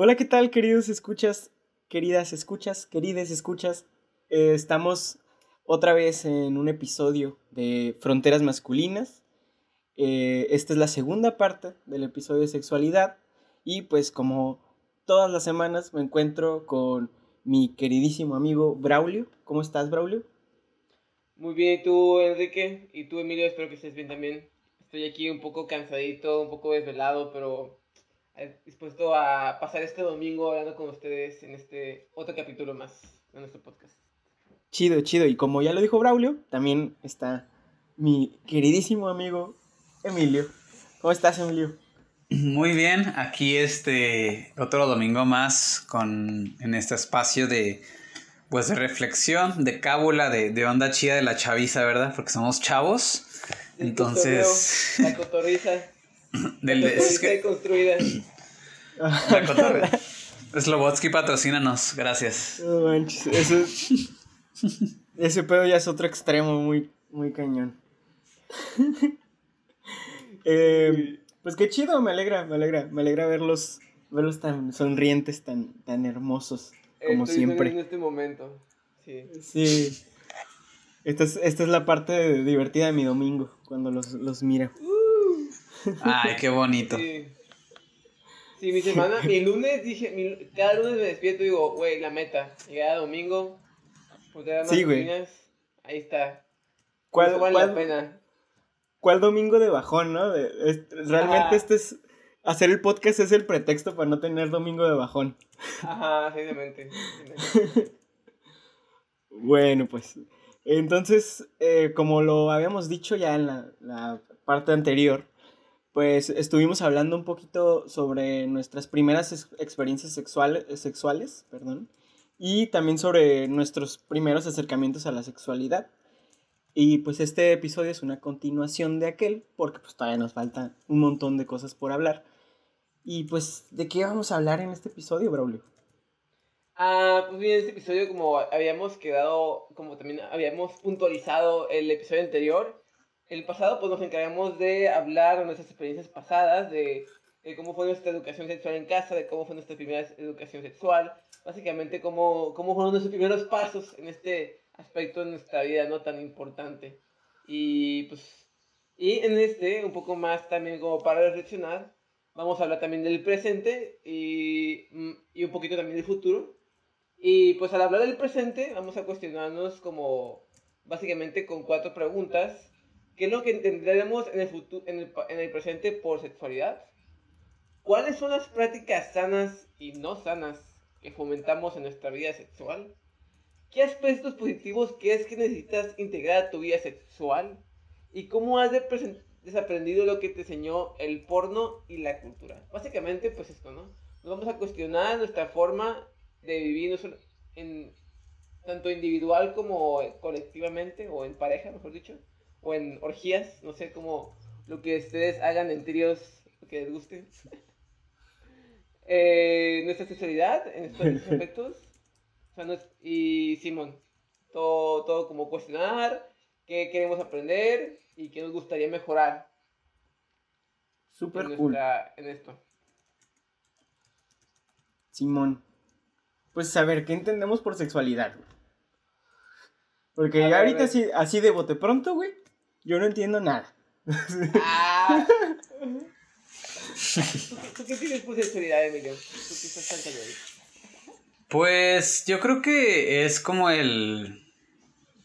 Hola, ¿qué tal, queridos escuchas, queridas escuchas, querides escuchas? Eh, estamos otra vez en un episodio de Fronteras Masculinas. Eh, esta es la segunda parte del episodio de sexualidad y pues como todas las semanas me encuentro con mi queridísimo amigo Braulio. ¿Cómo estás, Braulio? Muy bien, ¿y tú, Enrique? Y tú, Emilio, espero que estés bien también. Estoy aquí un poco cansadito, un poco desvelado, pero dispuesto a pasar este domingo hablando con ustedes en este otro capítulo más de nuestro podcast. Chido, chido. Y como ya lo dijo Braulio, también está mi queridísimo amigo Emilio. ¿Cómo estás, Emilio? Muy bien, aquí este otro domingo más con en este espacio de pues de reflexión, de cábula, de, de onda chida de la chaviza, ¿verdad? Porque somos chavos. Entonces. La cotorriza. Del, la es que... construida. Slobotsky patrocínanos, gracias. No manches, eso, ese pedo ya es otro extremo muy, muy cañón. eh, pues qué chido, me alegra, me alegra, me alegra verlos, verlos tan sonrientes, tan, tan hermosos, como siempre. En este momento, sí. Sí. Esta es, esta es la parte divertida de mi domingo, cuando los, los miro. Ay, qué bonito. Sí. Mi semana, mi lunes dije, mi, cada lunes me despierto y digo, güey, la meta. Cada domingo, pues sí. Ahí está. ¿Cuál, vale la pena. ¿Cuál domingo de bajón, no? realmente este es. Hacer el podcast es el pretexto para no tener domingo de bajón. Ajá, simplemente. bueno, pues. Entonces, eh, como lo habíamos dicho ya en la, la parte anterior, pues estuvimos hablando un poquito sobre nuestras primeras experiencias sexuales, sexuales perdón, y también sobre nuestros primeros acercamientos a la sexualidad. Y pues este episodio es una continuación de aquel, porque pues todavía nos falta un montón de cosas por hablar. Y pues, ¿de qué vamos a hablar en este episodio, Braulio? Ah, pues bien, en este episodio como habíamos quedado, como también habíamos puntualizado el episodio anterior, el pasado pues nos encargamos de hablar de nuestras experiencias pasadas, de, cómo fue nuestra educación sexual en casa, de cómo fue nuestra primera educación sexual, básicamente cómo, cómo fueron nuestros primeros pasos en este aspecto de nuestra vida no tan importante. Y pues, y en este, un poco más también como para reflexionar, vamos a hablar también del presente y, y un poquito también del futuro. Y pues al hablar del presente, vamos a cuestionarnos como básicamente con cuatro preguntas ¿Qué es lo que entenderemos en el, futuro, en el, en el presente por sexualidad? ¿Cuáles son las prácticas sanas y no sanas que fomentamos en nuestra vida sexual? ¿Qué aspectos positivos crees que necesitas integrar a tu vida sexual? ¿Y cómo has desaprendido lo que te enseñó el porno y la cultura? Básicamente, pues esto, ¿no? Nos vamos a cuestionar nuestra forma de vivir en, tanto individual como colectivamente, o en pareja, mejor dicho o en orgías, no sé cómo lo que ustedes hagan en tríos que les guste. eh, nuestra sexualidad en estos aspectos. y Simón, todo, todo como cuestionar, qué queremos aprender y qué nos gustaría mejorar. Super cool. En esto. Simón. Pues a ver, ¿qué entendemos por sexualidad? Porque ahorita así, así de bote pronto, güey, yo no entiendo nada. Ah. ¿Tú qué tienes por sexualidad, Emilio? ¿Tú qué estás tan Pues yo creo que es como el.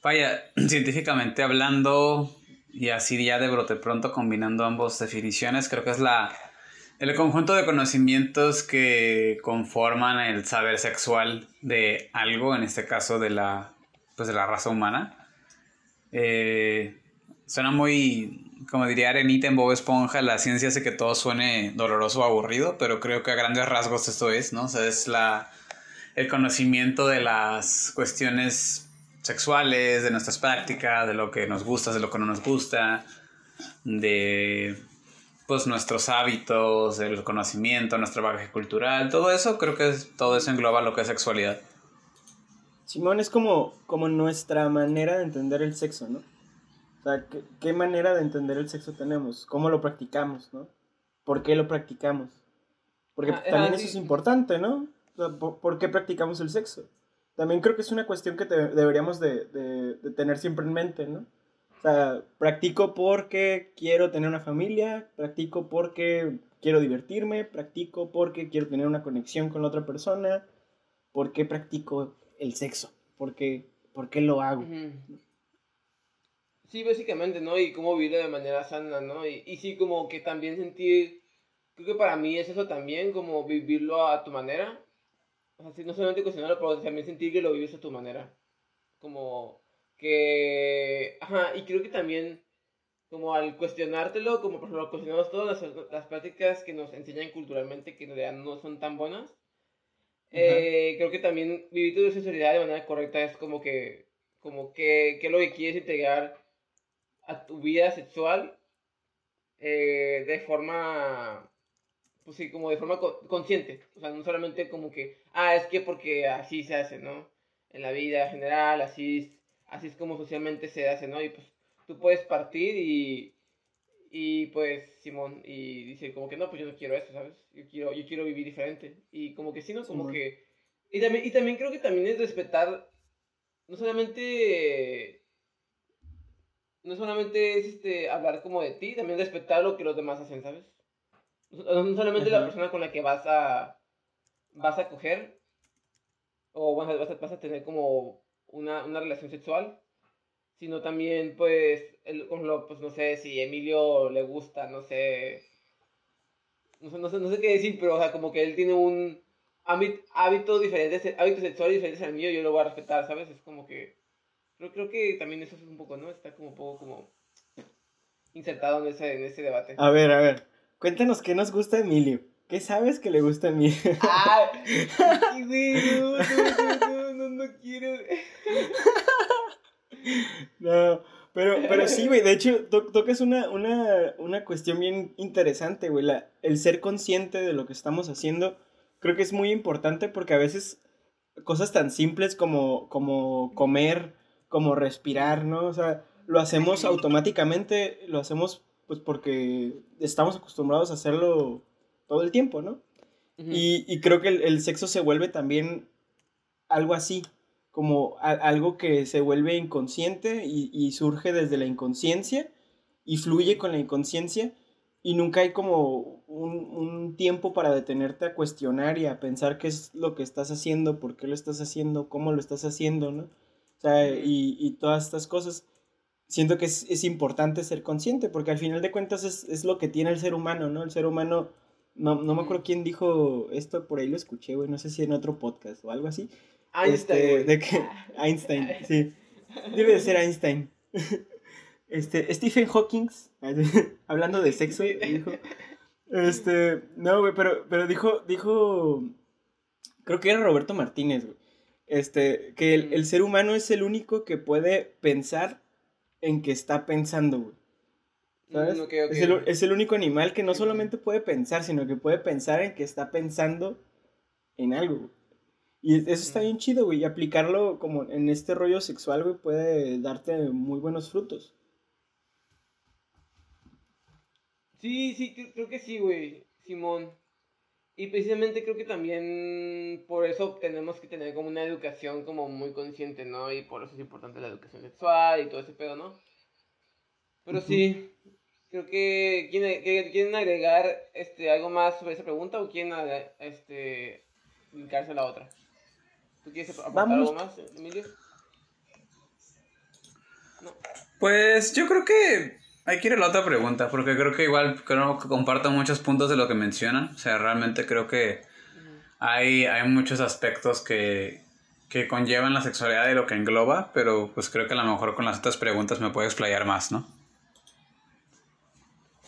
Vaya, científicamente hablando, y así ya de brote pronto combinando ambas definiciones, creo que es la. El conjunto de conocimientos que conforman el saber sexual de algo, en este caso de la, pues de la raza humana. Eh, Suena muy, como diría Arenita en Bob Esponja, la ciencia hace que todo suene doloroso o aburrido, pero creo que a grandes rasgos esto es, ¿no? O sea, es la, el conocimiento de las cuestiones sexuales, de nuestras prácticas, de lo que nos gusta, de lo que no nos gusta, de pues nuestros hábitos, el conocimiento, nuestro bagaje cultural, todo eso, creo que todo eso engloba lo que es sexualidad. Simón es como, como nuestra manera de entender el sexo, ¿no? O sea, ¿qué, manera de entender el sexo tenemos? ¿Cómo lo practicamos, no? ¿Por qué lo practicamos? Porque Ah, también ah, eso sí. es importante, ¿no? O sea, ¿por, por qué practicamos el sexo? También creo que es una cuestión que te- deberíamos de, de- de tener siempre en mente, ¿no? O sea, practico porque quiero tener una familia, practico porque quiero divertirme, practico porque quiero tener una conexión con la otra persona, ¿por qué practico el sexo? ¿Por qué, por qué lo hago? Ujú. Sí, básicamente, ¿no? Y cómo vivirlo de manera sana, ¿no? Y, y sí, como que también sentir, creo que para mí es eso también, como vivirlo a tu manera. O sea, no solamente cuestionarlo, pero también sentir que lo vives a tu manera. Como que... Ajá, y creo que también, como al cuestionártelo, como por ejemplo, cuestionamos todas las, las prácticas que nos enseñan culturalmente que en realidad no son tan buenas. Eh, creo que también vivir tu sexualidad de manera correcta es como que, como que, que es lo que quieres integrar a tu vida sexual eh, de forma, pues sí, como de forma co- consciente. O sea, no solamente como que, ah, es que porque así se hace, ¿no? En la vida general, así es, así es como socialmente se hace, ¿no? Y pues tú puedes partir y, y pues Simón, y dice como que no, pues yo no quiero eso, ¿sabes? Yo quiero, yo quiero vivir diferente. Y como que sí, ¿no? Como Simón. que... Y también, y también creo que también es respetar, no solamente... No solamente es este, hablar como de ti, también respetar lo que los demás hacen, ¿sabes? No, solamente la persona con la que vas a, vas a coger, o vas a, vas a, vas a tener como una, una relación sexual, sino también, pues, el, por ejemplo, pues no sé si Emilio le gusta, no sé, no sé, no sé, no sé qué decir, pero, o sea, como que él tiene un hábit- hábito diferente, hábitos sexuales diferentes al mío, yo lo voy a respetar, ¿sabes? Es como que, creo, creo que también eso es un poco, ¿no? Está como un poco como insertado en ese, en ese debate. A ver, a ver, cuéntanos qué nos gusta Emilio. ¿Qué sabes que le gusta a Emilio? ¡Ah! sí, güey, no, no, no, no, no quiero. No, pero, pero sí, güey, de hecho, to- tocas una, una, una cuestión bien interesante, güey, el ser consciente de lo que estamos haciendo, creo que es muy importante porque a veces cosas tan simples como, como comer, como respirar, ¿no? O sea, lo hacemos automáticamente, lo hacemos pues porque estamos acostumbrados a hacerlo todo el tiempo, ¿no? Y, y creo que el, el sexo se vuelve también algo así, como a- algo que se vuelve inconsciente y, y surge desde la inconsciencia y fluye con la inconsciencia y nunca hay como un, un tiempo para detenerte a cuestionar y a pensar qué es lo que estás haciendo, por qué lo estás haciendo, cómo lo estás haciendo, ¿no? Sea, y, y todas estas cosas. Siento que es, es importante ser consciente, porque al final de cuentas es, es lo que tiene el ser humano, ¿no? El ser humano, no, no me acuerdo quién dijo esto, por ahí lo escuché, güey, no sé si en otro podcast o algo así. Einstein, Este, de que Einstein, sí. Debe de ser Einstein. Este, Stephen Hawking, hablando de sexo, dijo. Este, no, güey, pero, pero dijo, dijo, creo que era Roberto Martínez, güey. Este, que el, el ser humano es el único que puede pensar en que está pensando, güey. ¿Sabes? Mm. Es, el, es el único animal que no solamente puede pensar, sino que puede pensar en que está pensando en algo, güey. Y eso está Mm. bien chido, güey. Y aplicarlo como en este rollo sexual, güey, puede darte muy buenos frutos. Sí, sí, cre- creo que sí, güey, Simón. Y precisamente creo que también por eso tenemos que tener como una educación como muy consciente, ¿no? Y por eso es importante la educación sexual y todo ese pedo, ¿no? Pero sí, creo que ¿quieren, quieren agregar este algo más sobre esa pregunta o quieren este a la otra. ¿Tú quieres aportar Vamos. algo más, Emilio? No. Pues yo creo que hay que ir a la otra pregunta, porque creo que igual creo que comparto muchos puntos de lo que mencionan. O sea, realmente creo que hay, hay muchos aspectos que, que conllevan la sexualidad y lo que engloba, pero pues creo que a lo mejor con las otras preguntas me puedo explayar más, ¿no?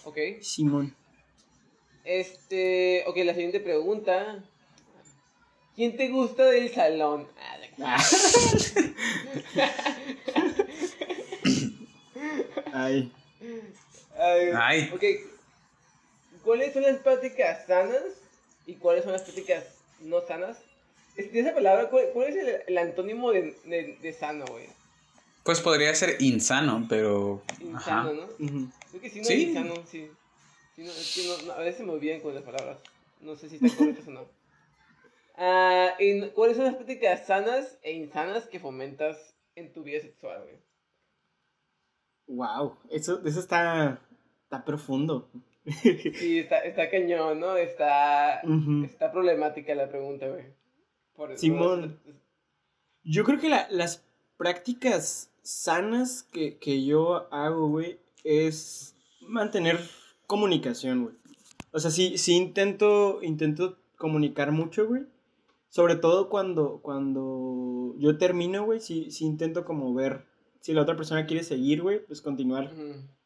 Ok. Simón. Este, ok, la siguiente pregunta. ¿Quién te gusta del salón? Ah, de- Ah. Ay. Ay, Ay. Ok. ¿Cuáles son las prácticas sanas y cuáles son las prácticas no sanas? Este, esa palabra, ¿cuál, cuál es el, el antónimo de, de, de sano, güey? Pues podría ser insano, pero... Insano, Ajá. ¿no? Ujú. Creo que sí, no Sí. insano, sí. Sí, no, es que no- no, a veces me olvidan con las palabras. No sé si están correctas o no. ¿y ¿Cuáles son las prácticas sanas e insanas que fomentas en tu vida sexual, güey? Wow, eso, eso está, está profundo. Sí, está, está cañón, ¿no? Está, está problemática la pregunta, güey. Por- Simón. Yo creo que la- las prácticas sanas que, que yo hago, güey, es mantener comunicación, güey. O sea, sí, sí intento, intento comunicar mucho, güey. Sobre todo cuando, cuando yo termino, güey, sí, sí intento como ver si la otra persona quiere seguir, güey, pues continuar.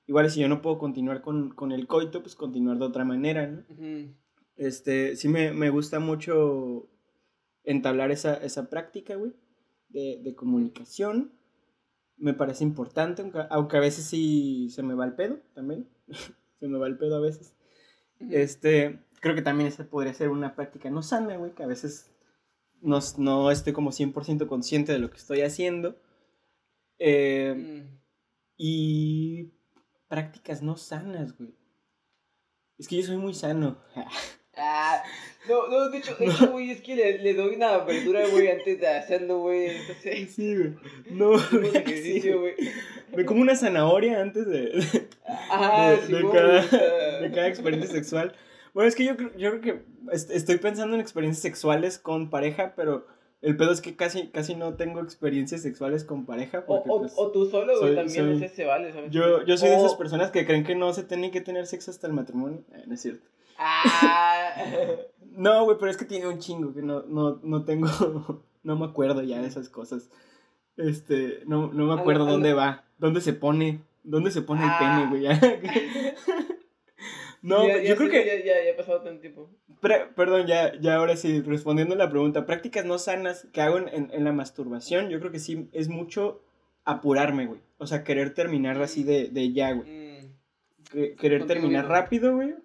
Igual si yo no puedo continuar con, con el coito, pues continuar de otra manera, ¿no? Este, sí me, me gusta mucho entablar esa, esa práctica, güey, de, de comunicación. Me parece importante, aunque, aunque a veces sí se me va el pedo también. se me va el pedo a veces. Este, creo que también esa podría ser una práctica no sana, güey, que a veces no, no estoy como 100% consciente de lo que estoy haciendo. Eh, Mm. y prácticas no sanas, güey. Es que yo soy muy sano. Ah, no, no, de hecho, de hecho, güey, es que le, le doy una verdura, güey, antes de hacerlo, güey. Entonces, Sí, güey. No, hacemos sí, ejercicio, güey. güey. Me como una zanahoria antes de, de, Ajá, de cada, güey, de cada experiencia sexual. Bueno, es que yo, creo- yo creo que est- estoy pensando en experiencias sexuales con pareja, pero el pedo es que casi, casi no tengo experiencias sexuales con pareja. O, Porque, o, pues, o tú solo, güey, también, soy- sé, se vale, ¿sabes? yo, yo soy de esas personas que creen que no se tiene que tener sexo hasta el matrimonio. Eh, no es cierto. Ah, No, güey, pero es que tiene un chingo que no, no, no tengo, no me acuerdo ya de esas cosas. Este, no, no me acuerdo dónde va, dónde se pone, dónde se pone Ah. el pene, güey. no, ya, yo creo que, Ya, ya, ya ha pasado tanto tiempo. pre- perdón, ya, ya ahora sí, respondiendo a la pregunta, prácticas no sanas que hago en, en, en la masturbación, yo creo que sí es mucho apurarme, güey. O sea, querer terminar así de, de ya, güey. Mm, Que- querer terminar rápido, güey.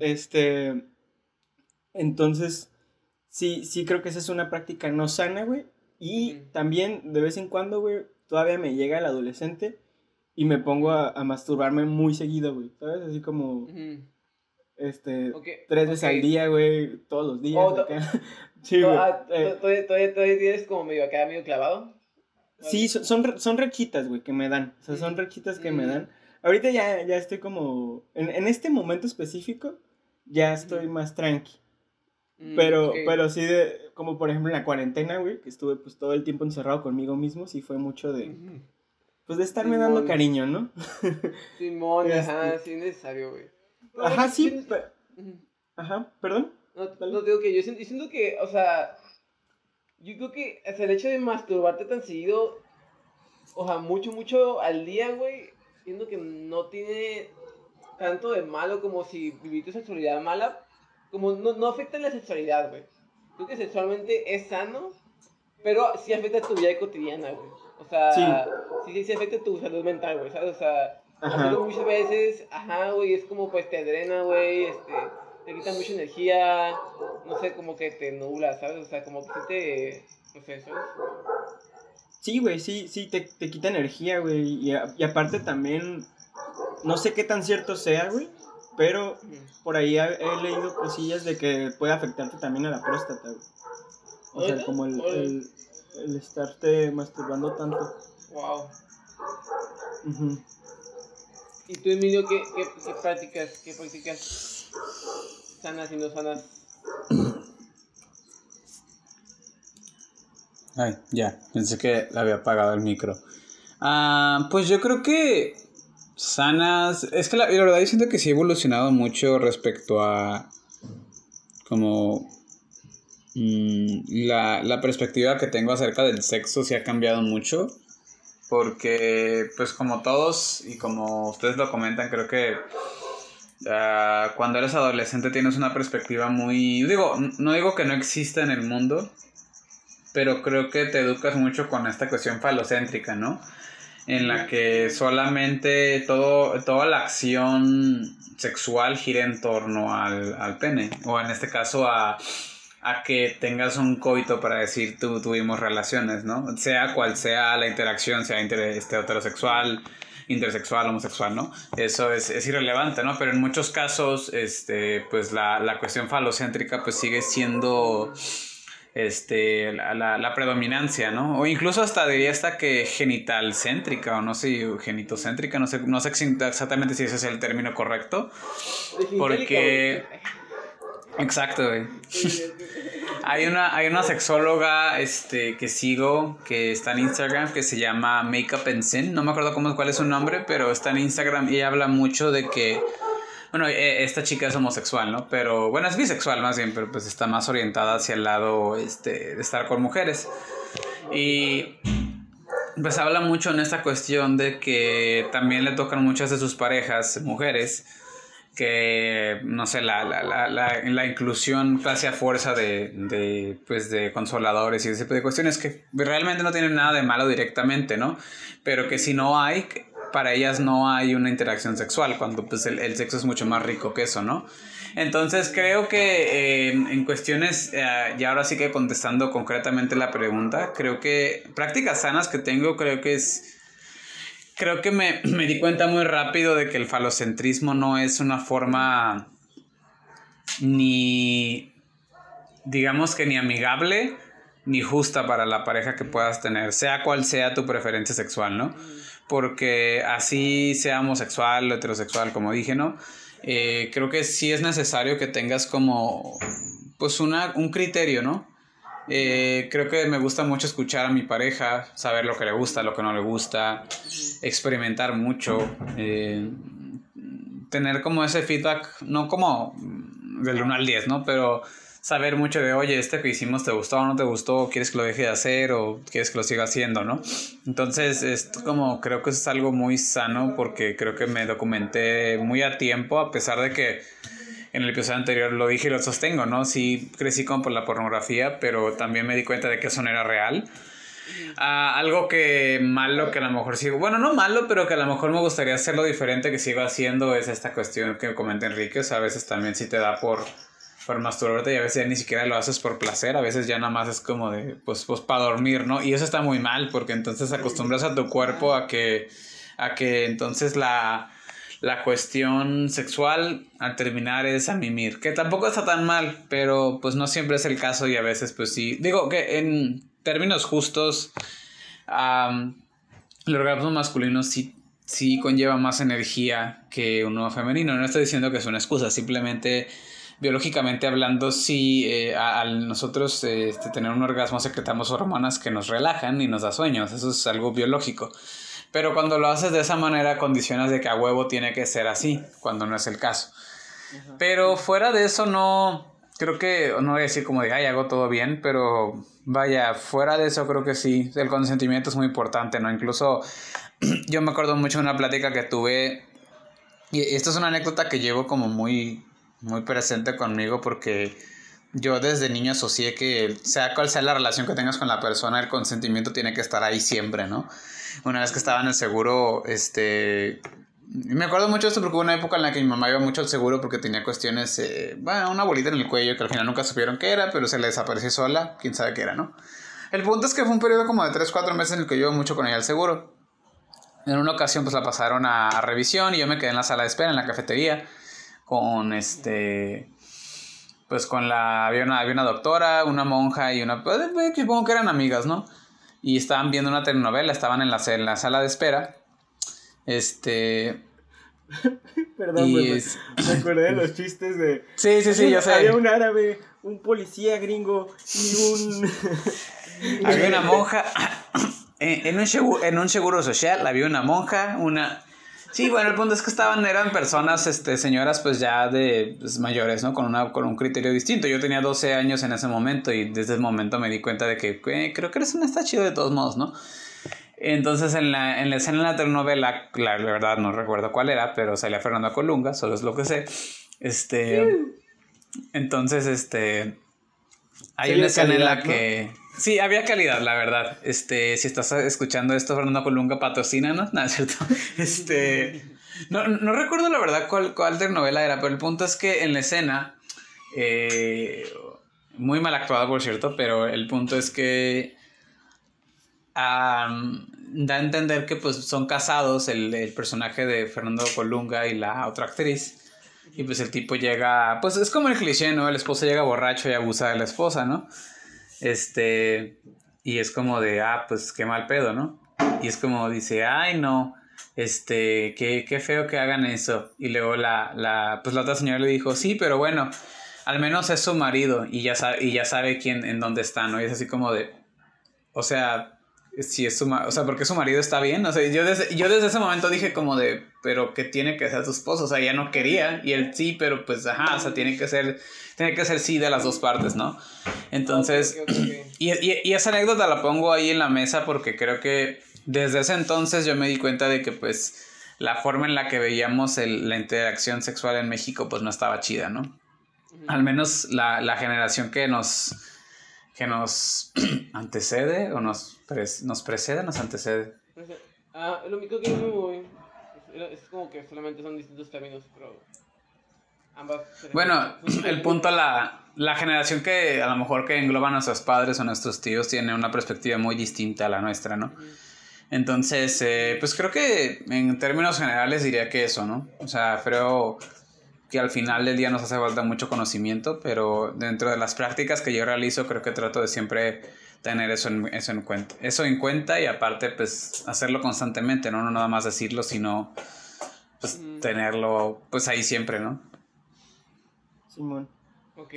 Este. Entonces, sí, sí creo que esa es una práctica no sana, güey. Y también, de vez en cuando, güey, todavía me llega el adolescente y me pongo a, a masturbarme muy seguido, güey. ¿Sabes? Así como, Ujú. este, Ok, tres veces al día, güey, todos los días. Oh, sí, güey. ah, eh, to- ¿Todavía, tienes como medio acá, medio clavado? sí, son, son, re- son rechitas, güey, que me dan. O sea, son Ujú. rechitas que me Ujú. dan. Ahorita ya, ya estoy como, en, en este momento específico, ya estoy más tranqui. Mm, Pero, ok. pero sí, de, como por ejemplo en la cuarentena, güey, que estuve pues todo el tiempo encerrado conmigo mismo, sí fue mucho de. Pues de estarme dando Simón. cariño, ¿no? Simón, ajá, Este- sí es necesario, güey. Ajá, sí, yo- pe- Ujú. ajá, perdón. No, no digo que yo siento, yo siento que, o sea, yo creo que o sea, el hecho de masturbarte tan seguido, o sea, mucho, mucho al día, güey, siento que no tiene tanto de malo como si vivir tu sexualidad mala, como no, no afecta en la sexualidad, güey. Creo que sexualmente es sano, pero sí afecta tu vida cotidiana, güey. O sea, Sí. sí, sí, sí afecta tu salud mental, güey, ¿sabes? O sea, muchas veces, ajá, güey, es como pues te drena, güey, este, te quita mucha energía, no sé, como que te nubla, ¿sabes? O sea, como que te, no sé, ¿sabes? Sí, güey, sí, sí, te, te quita energía, güey. Y, a- y aparte también, no sé qué tan cierto sea, güey, pero por ahí he, leído cosillas de que puede afectarte también a la próstata, güey. O sea, como el, el estarte masturbando tanto. Wow. Ujú. ¿Y tú, Emilio, qué, qué, qué prácticas, qué prácticas sanas y no sanas? Ay, ya, pensé que le había apagado el micro. Ah, pues yo creo que sanas. Es que la, la verdad yo siento que sí ha evolucionado mucho respecto a. Como. Mm, la, la perspectiva que tengo acerca del sexo sí ha cambiado mucho. Porque, pues, como todos y como ustedes lo comentan, creo que. ah, cuando eres adolescente tienes una perspectiva muy. Digo, no digo que no exista en el mundo, pero creo que te educas mucho con esta cuestión falocéntrica, ¿no? En la que solamente todo, toda la acción sexual gira en torno al, al pene, o en este caso a, a que tengas un coito para decir tú tuvimos relaciones, ¿no? Sea cual sea la interacción, sea inter- este, heterosexual, intersexual, homosexual, ¿no? Eso es, es, irrelevante, ¿no? Pero en muchos casos, este, pues la, la cuestión falocéntrica pues sigue siendo este, la, la, predominancia, ¿no? O incluso hasta diría hasta que genital céntrica, o no sé, genitocéntrica, no sé, no sé exactamente si ese es el término correcto. Porque... Exacto, güey. hay una, hay una sexóloga este, que sigo, que está en Instagram, que se llama Makeup and Sin. No me acuerdo cómo, cuál es su nombre, pero está en Instagram y habla mucho de que bueno, e, esta chica es homosexual, ¿no? Pero, bueno, es bisexual más bien, pero pues está más orientada hacia el lado este, de estar con mujeres. Y pues habla mucho en esta cuestión de que también le tocan muchas de sus parejas, mujeres, que, no sé, la, la, la, la, inclusión casi a fuerza de, de, pues, de consoladores y ese tipo de cuestiones que realmente no tienen nada de malo directamente, ¿no? Pero que si no hay, para ellas no hay una interacción sexual, cuando pues el, sexo es mucho más rico que eso, ¿no? Entonces creo que eh, en cuestiones, eh, y ahora sí que contestando concretamente la pregunta, creo que prácticas sanas que tengo, creo que es... Creo que me, me di cuenta muy rápido de que el falocentrismo no es una forma ni, digamos que ni amigable, ni justa para la pareja que puedas tener, sea cual sea tu preferencia sexual, ¿no? porque así sea homosexual o heterosexual, como dije, ¿no? Eh, creo que sí es necesario que tengas como, pues, una, un criterio, ¿no? Eh, creo que me gusta mucho escuchar a mi pareja, saber lo que le gusta, lo que no le gusta, experimentar mucho, eh, tener como ese feedback, no como del 1 al 10, ¿no? Pero saber mucho de, oye, este que hicimos te gustó o no te gustó, quieres que lo deje de hacer o quieres que lo siga haciendo, ¿no? Entonces, esto como creo que es algo muy sano porque creo que me documenté muy a tiempo, a pesar de que en el episodio anterior lo dije y lo sostengo, ¿no? Sí crecí como por la pornografía, pero también me di cuenta de que eso no era real. Ah, algo que malo que a lo mejor sigo, bueno, no malo, pero que a lo mejor me gustaría hacerlo diferente que sigo haciendo es esta cuestión que comenta Enrique, o sea, a veces también sí te da por por masturbarte y a veces ya ni siquiera lo haces por placer, a veces ya nada más es como de, pues, pues para dormir, ¿no? Y eso está muy mal porque entonces acostumbras a tu cuerpo a que, a que entonces la, la cuestión sexual al terminar es a mimir, que tampoco está tan mal, pero pues no siempre es el caso y a veces pues sí, digo que en términos justos, el orgasmo masculino sí sí conlleva más energía que uno femenino. No estoy diciendo que es una excusa, simplemente biológicamente hablando, sí, eh, al nosotros este, tener un orgasmo secretamos hormonas que nos relajan y nos da sueños, eso es algo biológico. Pero cuando lo haces de esa manera, condicionas de que a huevo tiene que ser así, cuando no es el caso. Pero fuera de eso, no. Creo que, no voy a decir como de, ay, hago todo bien, pero vaya, fuera de eso, creo que sí. El consentimiento es muy importante, ¿no? Incluso yo me acuerdo mucho de una plática que tuve. Y esto es una anécdota que llevo como muy muy presente conmigo porque yo desde niño asocié que sea cual sea la relación que tengas con la persona, el consentimiento tiene que estar ahí siempre, ¿no? Una vez que estaba en el seguro, este... Me acuerdo mucho de esto porque hubo una época en la que mi mamá iba mucho al seguro porque tenía cuestiones, eh, bueno, una bolita en el cuello que al final nunca supieron qué era, pero se le desapareció sola, quién sabe qué era, ¿no? El punto es que fue un periodo como de 3, 4 meses en el que yo iba mucho con ella al seguro. En una ocasión pues la pasaron a, a revisión y yo me quedé en la sala de espera, en la cafetería con este pues con la había una, había una doctora, una monja y una pues, supongo que eran amigas, ¿no? Y estaban viendo una telenovela, estaban en la, en la sala de espera. Este Perdón, pues, me acordé de los chistes de Sí, sí, sí, yo sé. Había un árabe, un policía gringo y un Había una monja en, un seguro, en un seguro social, había una monja, una Sí, bueno, el punto es que estaban, eran personas, este, señoras pues ya de pues, mayores, ¿no? Con, una, con un criterio distinto. Yo tenía 12 años en ese momento y desde ese momento me di cuenta de que eh, creo que eres una está chido de todos modos, ¿no? Entonces en la, en la escena de la telenovela, la, la, verdad no recuerdo cuál era, pero salía Fernando Colunga, solo es lo que sé. Este, entonces, este, hay una escena en la que... Sí, había calidad, la verdad. Este, si estás escuchando esto, Fernando Colunga, patrocina, ¿no? Nada, cierto. Este. No, no recuerdo la verdad cuál, cuál novela era, pero el punto es que en la escena. Eh, muy mal actuada, por cierto, pero el punto es que. da a entender que pues son casados el, el personaje de Fernando Colunga y la otra actriz. Y pues el tipo llega, pues es como el cliché, ¿no? El esposo llega borracho y abusa de la esposa, ¿no? Este, y es como de, ah, pues qué mal pedo, ¿no? Y es como dice, ay, no, este, qué, qué feo que hagan eso. Y luego la, la, pues la otra señora le dijo, sí, pero bueno, al menos es su marido y ya sabe, y ya sabe quién, en dónde está, ¿no? Y es así como de, o sea, si es su, o sea, porque su marido está bien, o sea, yo desde, yo desde ese momento dije como de, pero que tiene que ser su esposo, o sea, ella no quería, y él sí, pero pues, ajá, o sea, tiene que ser, tiene que ser sí de las dos partes, ¿no? Entonces, Y, y, y, esa anécdota la pongo ahí en la mesa porque creo que desde ese entonces yo me di cuenta de que pues la forma en la que veíamos el, la interacción sexual en México pues no estaba chida, ¿no? Al menos la, la generación que nos que nos antecede o nos, nos precede, nos antecede. Ah, lo único que no es como que solamente son distintos términos, pero ambas. Bueno, el punto, la, la generación que a lo mejor que engloba a nuestros padres o nuestros tíos tiene una perspectiva muy distinta a la nuestra, ¿no? Entonces, eh, pues creo que en términos generales diría que eso, ¿no? O sea, creo que al final del día nos hace falta mucho conocimiento, pero dentro de las prácticas que yo realizo creo que trato de siempre tener eso en, eso en cuenta. Eso en cuenta y aparte pues hacerlo constantemente, ¿no? No nada más decirlo, sino pues tenerlo pues ahí siempre, ¿no? Simón. Ok.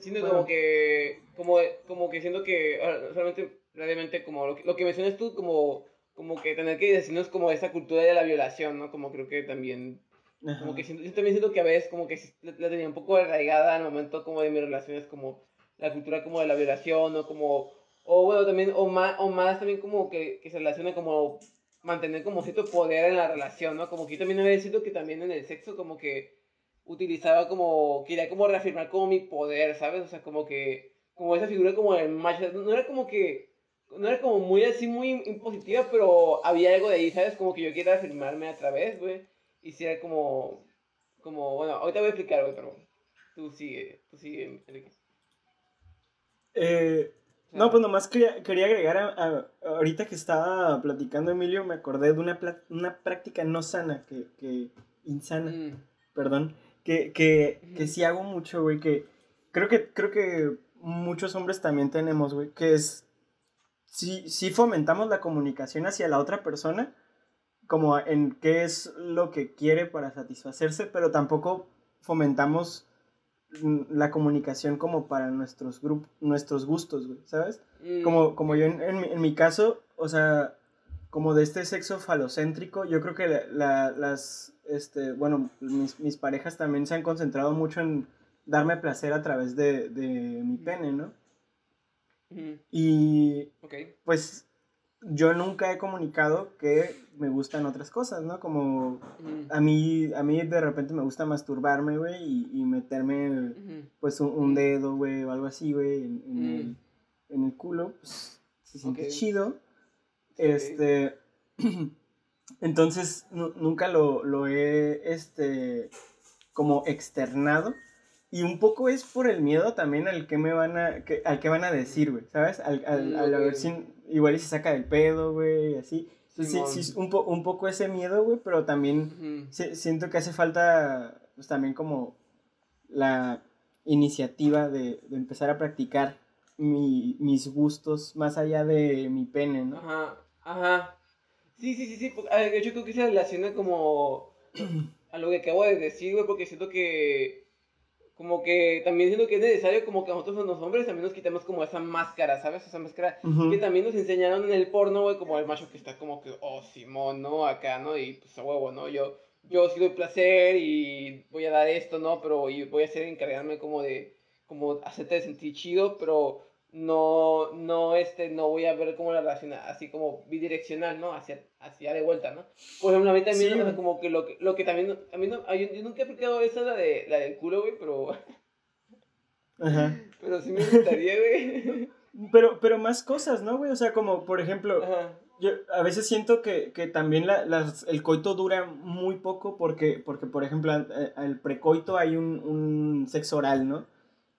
siento como que, como, como que siento que solamente, realmente como lo, lo que mencionas tú, como, como que tener que decirnos como esa cultura de la violación, ¿no? Como creo que también como que siento, yo también siento que a veces como que la, tenía un poco arraigada al momento como de mis relaciones, como la cultura como de la violación, o como, o bueno, también, o más, o más también como que, que se relaciona como mantener como cierto poder en la relación, ¿no? Como que yo también había sido que también en el sexo como que utilizaba como, quería como reafirmar como mi poder, ¿sabes? O sea, como que, como esa figura como el macho, no era como que, no era como muy así, muy impositiva, pero había algo de ahí, ¿sabes? Como que yo quería afirmarme a través, güey hiciera como, como, bueno, ahorita voy a explicar, güey, pero tú sigue, tú sigue, Enrique. Eh, no, pues nomás quería, quería agregar, a, ahorita que estaba platicando Emilio, me acordé de una, una práctica no sana, que, que insana, mm. perdón, que, que, que sí hago mucho, güey, que creo que, creo que muchos hombres también tenemos, güey, que es, si, si fomentamos la comunicación hacia la otra persona, como en qué es lo que quiere para satisfacerse, pero tampoco fomentamos la comunicación como para nuestros grupos, nuestros gustos, güey, ¿sabes? Mm, como, como yo en, en, mi, caso, o sea, como de este sexo falocéntrico, yo creo que la, las, este, bueno, mis, mis, parejas también se han concentrado mucho en darme placer a través de, de mi pene, ¿no? Y pues yo nunca he comunicado que me gustan otras cosas, ¿no? Como a mí, a mí de repente me gusta masturbarme, güey, y, meterme, pues, un, dedo, güey, o algo así, güey, en, el, culo, pues, se siente chido. Este, entonces, nunca lo, lo he, este, como externado. Y un poco es por el miedo también al que me van a, que, al que van a decir, güey, ¿sabes? Al, al, al, a ver si igual y se saca del pedo, güey, así. Sí, sí, un, un poco ese miedo, güey, pero también siento que hace falta, pues también como la iniciativa de, de empezar a practicar mi, mis gustos más allá de mi pene, ¿no? Ajá, ajá. Sí, sí, sí, sí. Yo creo que se relaciona como a lo que acabo de decir, güey, porque siento que como que también siento que es necesario como que nosotros los hombres también nos quitemos como esa máscara, ¿sabes? Esa máscara que también nos enseñaron en el porno, güey, como el macho que está como que, oh, Simón, ¿no? Acá, ¿no? Y pues a huevo, ¿no? Yo, yo sí doy placer y voy a dar esto, ¿no? Pero y voy a hacer encargarme como de, como hacerte sentir chido, pero no, no, este, no voy a ver cómo la relación así como bidireccional, ¿no? Hacia, hacia de vuelta, ¿no? Por ejemplo, a mí también, como que lo que, lo que también, a mí no, yo, nunca he aplicado esa, la, de, la del culo, güey, pero... Ajá. Pero sí me gustaría, güey. Pero, pero más cosas, ¿no, güey? O sea, como, por ejemplo, yo a veces siento que, que también la, las, el coito dura muy poco porque, porque por ejemplo, el precoito hay un, un sexo oral, ¿no?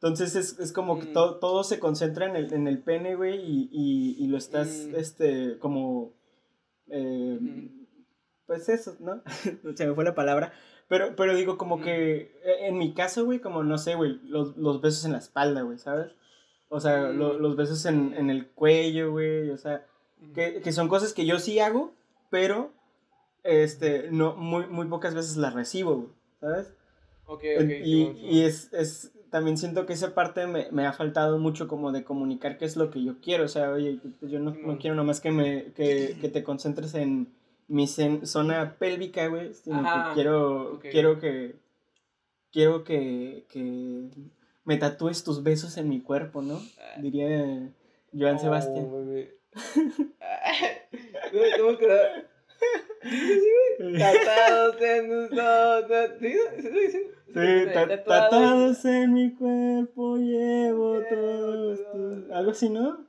Entonces es, es como que Mm. todo, todo se concentra en el, en el pene, güey, y, y, y lo estás, Mm. este, como, eh, Ujú. pues eso, ¿no? Se me fue la palabra. Pero, pero digo, como que eh, en mi caso, güey, como no sé, güey, los, los besos en la espalda, güey, ¿sabes? O sea, lo- Mm. los besos en, en el cuello, güey, o sea, que, que son cosas que yo sí hago, pero, este, no, muy, muy pocas veces las recibo, güey, ¿sabes? Ok, En- ok. y, y es, es, también siento que esa parte me, me ha faltado mucho como de comunicar qué es lo que yo quiero, o sea, oye, yo no, no quiero nomás que, me, que, que te concentres en mi zona pélvica, güey, sino Ajá, que quiero, quiero que, quiero que, que me tatúes tus besos en mi cuerpo, ¿no? Ah. Diría Joan Oh, Sebastián. no, no. Tatados en sol. ¿Sí? ¿Sí lo dicen? Sí, ta- tatuados en mi cuerpo llevo todos tus... Algo así, ¿no?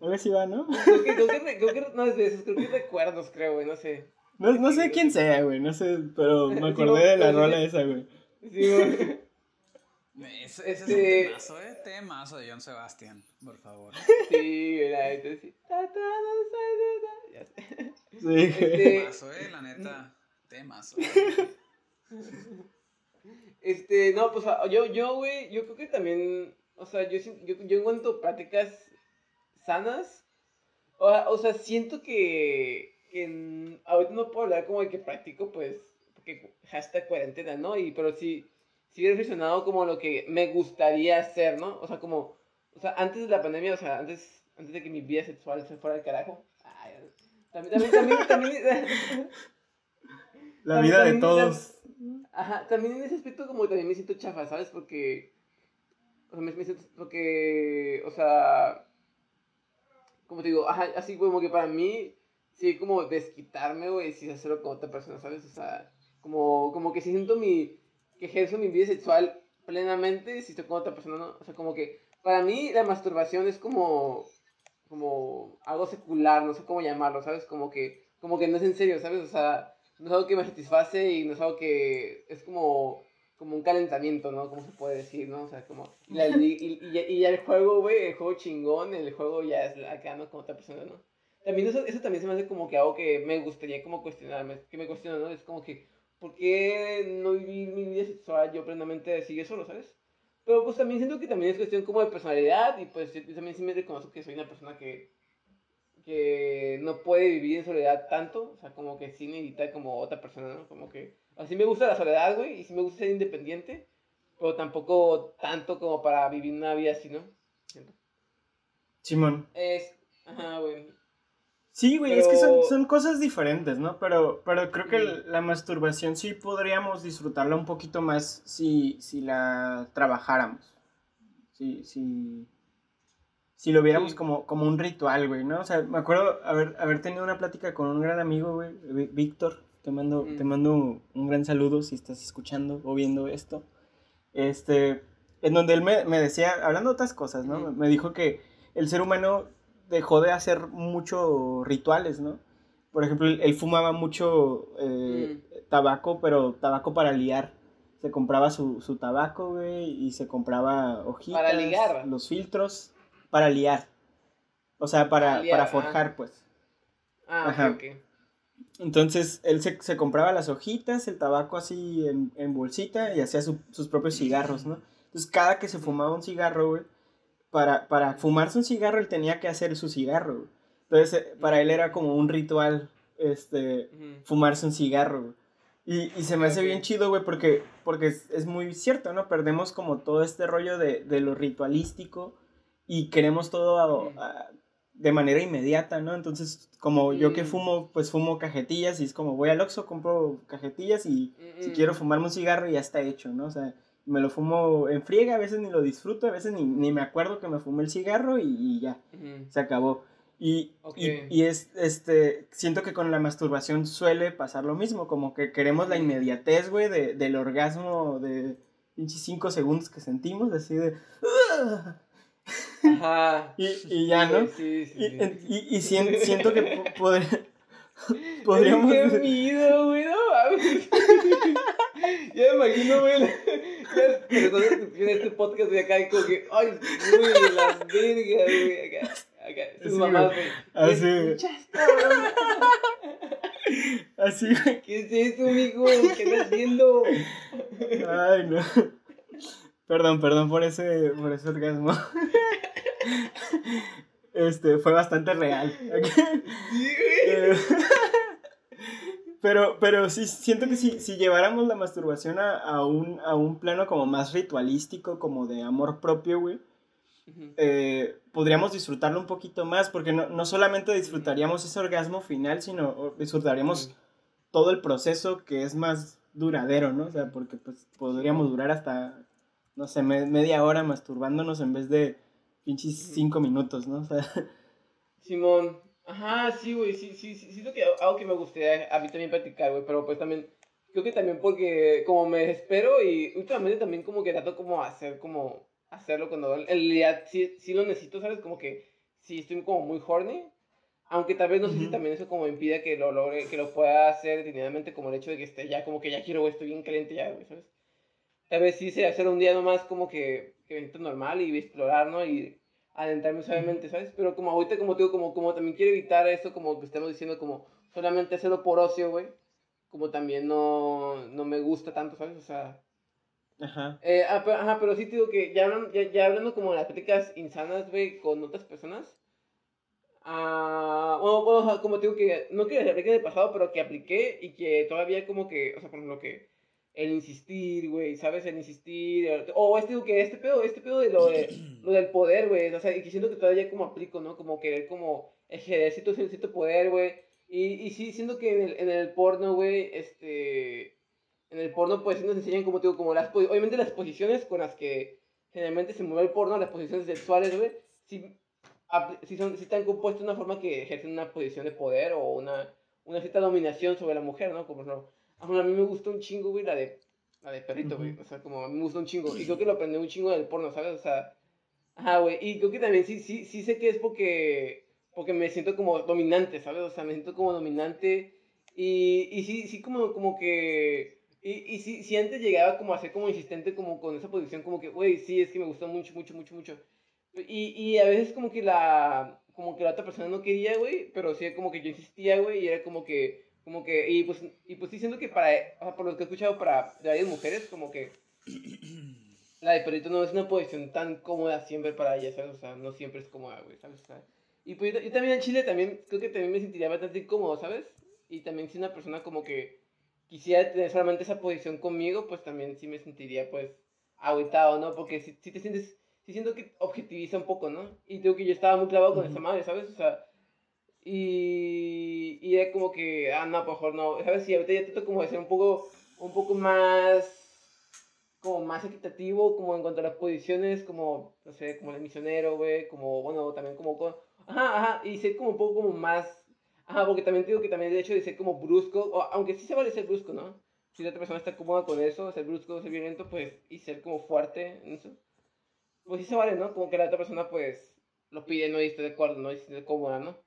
Algo así va, ¿no? Creo que, creo que, creo que no es creo que recuerdos, creo, güey, no sé. No, no sé quién sea, güey, no sé, pero me Sí, acordé de la sí. rola esa, güey. Sí, güey. Ese, ese es Este- un temazo, ¿eh? Temazo de John Sebastián, por favor. Sí, güey, la neta, sí. Sí. Este- Temazo, ¿eh? La neta. Temazo. Este, no, pues ah, yo, yo, güey, yo creo que también, o sea, yo, yo, yo encuentro prácticas sanas, o, o sea, siento que, que en- ahorita no puedo hablar como de que practico, pues, porque hashtag cuarentena, ¿no? Y, pero sí, sí he reflexionado como lo que me gustaría hacer, ¿no? O sea, como, o sea, antes de la pandemia, o sea, antes, antes de que mi vida sexual se fuera al carajo, también, también, también, también, La también- vida de todos. Ajá, también en ese aspecto como también me siento chafa, ¿sabes? Porque, o sea, me, me siento, porque, o sea, como te digo, ajá, así como que para mí, sí, como desquitarme, güey, si hacerlo con otra persona, ¿sabes? O sea, como, como que si siento mi, que ejerzo mi vida sexual plenamente si estoy con otra persona, ¿no? O sea, como que, para mí la masturbación es como, como algo secular, no sé cómo llamarlo, ¿sabes? Como que, como que no es en serio, ¿sabes? O sea, no es algo que me satisface y no es algo que es como, como un calentamiento, ¿no? Como se puede decir, ¿no? O sea, como, y, la- y, y- y ya- el juego, güey, el juego chingón, el juego ya es acá, ¿no? Con otra persona, ¿no? También eso, eso también se me hace como que algo que me gustaría como cuestionarme, que me cuestiono, ¿no? Es como que, ¿por qué no vivir mi vida sexual yo plenamente así yo solo, ¿sabes? Pero pues también siento que también es cuestión como de personalidad y pues yo también sí me reconozco que soy una persona que que no puede vivir en soledad tanto, o sea, como que sí necesita como otra persona, ¿no? Como que, así me gusta la soledad, güey, y sí me gusta ser independiente, pero tampoco tanto como para vivir una vida así, ¿no? Simón. Es, ajá, güey. Sí, güey, es que son, son cosas diferentes, ¿no? Pero, pero creo que la masturbación sí podríamos disfrutarla un poquito más si, si la trabajáramos. Si, si, si lo viéramos Sí. como, como un ritual, güey, ¿no? O sea, me acuerdo haber, haber tenido una plática con un gran amigo, güey, Vi- Víctor. Te mando, Mm. te mando un gran saludo si estás escuchando o viendo esto. Este, en donde él me, me decía, hablando de otras cosas, ¿no? Me dijo que el ser humano dejó de hacer mucho rituales, ¿no? Por ejemplo, él, fumaba mucho eh, tabaco, pero tabaco para liar. Se compraba su, su tabaco, güey, y se compraba hojitas. Para ligar. Los filtros para liar. O sea, para, Para liar, para ah. forjar, pues. Ah, Ajá. Entonces, él se, se compraba las hojitas, el tabaco así en, en bolsita y hacía su- sus propios cigarros, ¿no? Entonces, cada que se fumaba un cigarro, güey, para, para fumarse un cigarro, él tenía que hacer su cigarro. Entonces, eh, para él era como un ritual, este, fumarse un cigarro. Y, y se me hace Ok. bien chido, güey, porque, porque es, es muy cierto, ¿no? Perdemos como todo este rollo de, de lo ritualístico y queremos todo a- Mm. a- de manera inmediata, ¿no? Entonces, como yo que fumo, pues fumo cajetillas y es como voy al Oxxo, compro cajetillas y si quiero fumarme un cigarro ya está hecho, ¿no? O sea, me lo fumo en friega, a veces ni lo disfruto, a veces ni, ni me acuerdo que me fumé el cigarro y, y ya, Ujú. se acabó. Y, Ok. y, y es, este, siento que con la masturbación suele pasar lo mismo, como que queremos la inmediatez, güey, de, del orgasmo de pinches cinco segundos que sentimos, así de... Ajá. Y, y ya, ¿no? Sí, sí, Y, sí. y, y sien- siento que po- podr- podríamos... Qué miedo, güey, no. Ya me imagino, güey, que tienen este podcast de acá, y como que, ay, güey, la verga, güey, acá, acá, sus Sí, mamás, güey. Así. Así, güey. ¿Qué es eso, mijo? ¿Qué estás haciendo? Ay, no. Perdón, perdón por ese, por ese orgasmo. Este, fue bastante real. Sí, güey. Eh, Pero, pero sí, siento que si, si lleváramos la masturbación a, a un, a un plano como más ritualístico, como de amor propio, güey, Ujú. eh, podríamos disfrutarlo un poquito más, porque no, no solamente disfrutaríamos ese orgasmo final, sino disfrutaríamos todo el proceso que es más duradero, ¿no? O sea, porque pues podríamos durar hasta, no sé, me- media hora masturbándonos en vez de pinches cinco minutos, ¿no? O sea, Simón. Ajá, sí, güey, sí, sí, sí, siento que algo que me gustaría a mí también practicar, güey, pero pues también, creo que también porque como me desespero y últimamente también como que trato como hacer como, hacerlo cuando en realidad sí, sí lo necesito, ¿sabes? Como que sí estoy como muy horny, aunque tal vez no sé si también eso como impide que lo logre, que lo pueda hacer detenidamente como el hecho de que esté ya, como que ya quiero, güey, estoy bien caliente ya, güey, ¿sabes? Tal vez sí sea hacer un día nomás como que, que me normal y explorar, ¿no? Y adentrarme suavemente, ¿sabes? Pero como ahorita, como te digo, como, como también quiero evitar eso, como que estamos diciendo, como solamente hacerlo por ocio, güey. Como también no, no me gusta tanto, ¿sabes? O sea... ajá. eh, ah, pero, ajá, pero sí te digo que ya, hablan- ya, ya hablando como de las prácticas insanas, güey, con otras personas. Ah, bueno, bueno, como te digo que no que las apliqué en el pasado, pero que apliqué y que todavía como que, o sea, por ejemplo, que el insistir, güey, ¿sabes? El insistir, el- o este, que este pedo, este pedo de lo, de, lo del poder, güey, o sea, y que siento que todavía como aplico, ¿no? Como querer como ejercer cierto, cierto poder, güey, y, y sí, siento que en el, en el porno, güey, este, en el porno, pues sí nos enseñan, como te digo, como las, obviamente las posiciones con las que generalmente se mueve el porno, las posiciones sexuales, güey, sí, sí, son, sí están compuestas de una forma que ejercen una posición de poder o una, una cierta dominación sobre la mujer, ¿no? Como no, a mí me gusta un chingo, güey, la de, la de perrito, güey, o sea, como a mí me gusta un chingo, y creo que lo aprendí un chingo del porno, ¿sabes? O sea, ajá, güey, y creo que también sí, sí, sí sé que es porque, porque me siento como dominante, ¿sabes? O sea, me siento como dominante, y, y sí, sí, como, como que... Y, y sí, sí antes llegaba como a ser como insistente como con esa posición, como que, güey, sí, es que me gustó mucho, mucho, mucho, mucho. Y, y a veces como que la, como que la otra persona no quería, güey, pero sí como que yo insistía, güey, y era como que, como que, y pues, y pues sí siento que para, o sea, por lo que he escuchado para varias mujeres, como que la de perrito no es una posición tan cómoda siempre para ellas, ¿sabes? O sea, no siempre es cómoda, güey, ¿sabes? O sea, y pues yo, yo también en Chile también, creo que también me sentiría bastante incómodo, ¿sabes? Y también si una persona como que quisiera tener solamente esa posición conmigo, pues también sí me sentiría, pues, agüitado, ¿no? Porque si, si te sientes, sí siento que objetiviza un poco, ¿no? Y digo que yo estaba muy clavado con Ujú. esa madre, ¿sabes? O sea, y, y era como que, ah, no, por favor, no, ¿sabes? Y ahorita ya trato como de ser un poco, un poco más, como más equitativo, como en cuanto a las posiciones, como, no sé, como el misionero, güey, como, bueno, también como, con, ajá, ajá, y ser como un poco como más, ajá, porque también digo que también el hecho de ser como brusco, o, aunque sí se vale ser brusco, ¿no? Si la otra persona está cómoda con eso, ser brusco, ser violento, pues, y ser como fuerte en eso, pues sí se vale, ¿no? Como que la otra persona, pues, lo pide, ¿no? Y está de acuerdo, ¿no? Y siente cómoda, ¿no?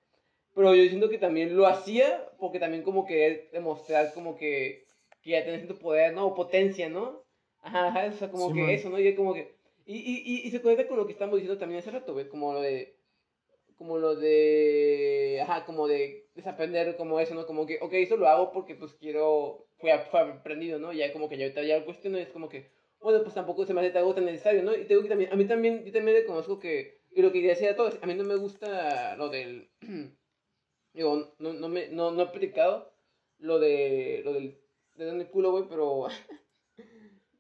Pero yo siento que también lo hacía porque también como querer demostrar como que, que ya tenés cierto poder, ¿no? O potencia, ¿no? Ajá, ajá, o sea, como Sí, que man. eso, ¿no? Y como que... Y, y, y, y se conecta con lo que estamos diciendo también hace rato, güey, como lo de... Como lo de... Ajá, como de desaprender como eso, ¿no? Como que, ok, eso lo hago porque pues quiero... Fue, fue aprendido, ¿no? Ya como que ya ya lo cuestiono y es como que... Bueno, pues tampoco se me hace algo tan necesario, ¿no? Y tengo que también... A mí también, yo también reconozco que... Y lo que quería decir a todos, a mí no me gusta lo del... Digo, no, no, me, no, no he predicado lo de lo del dedo en el culo, güey, pero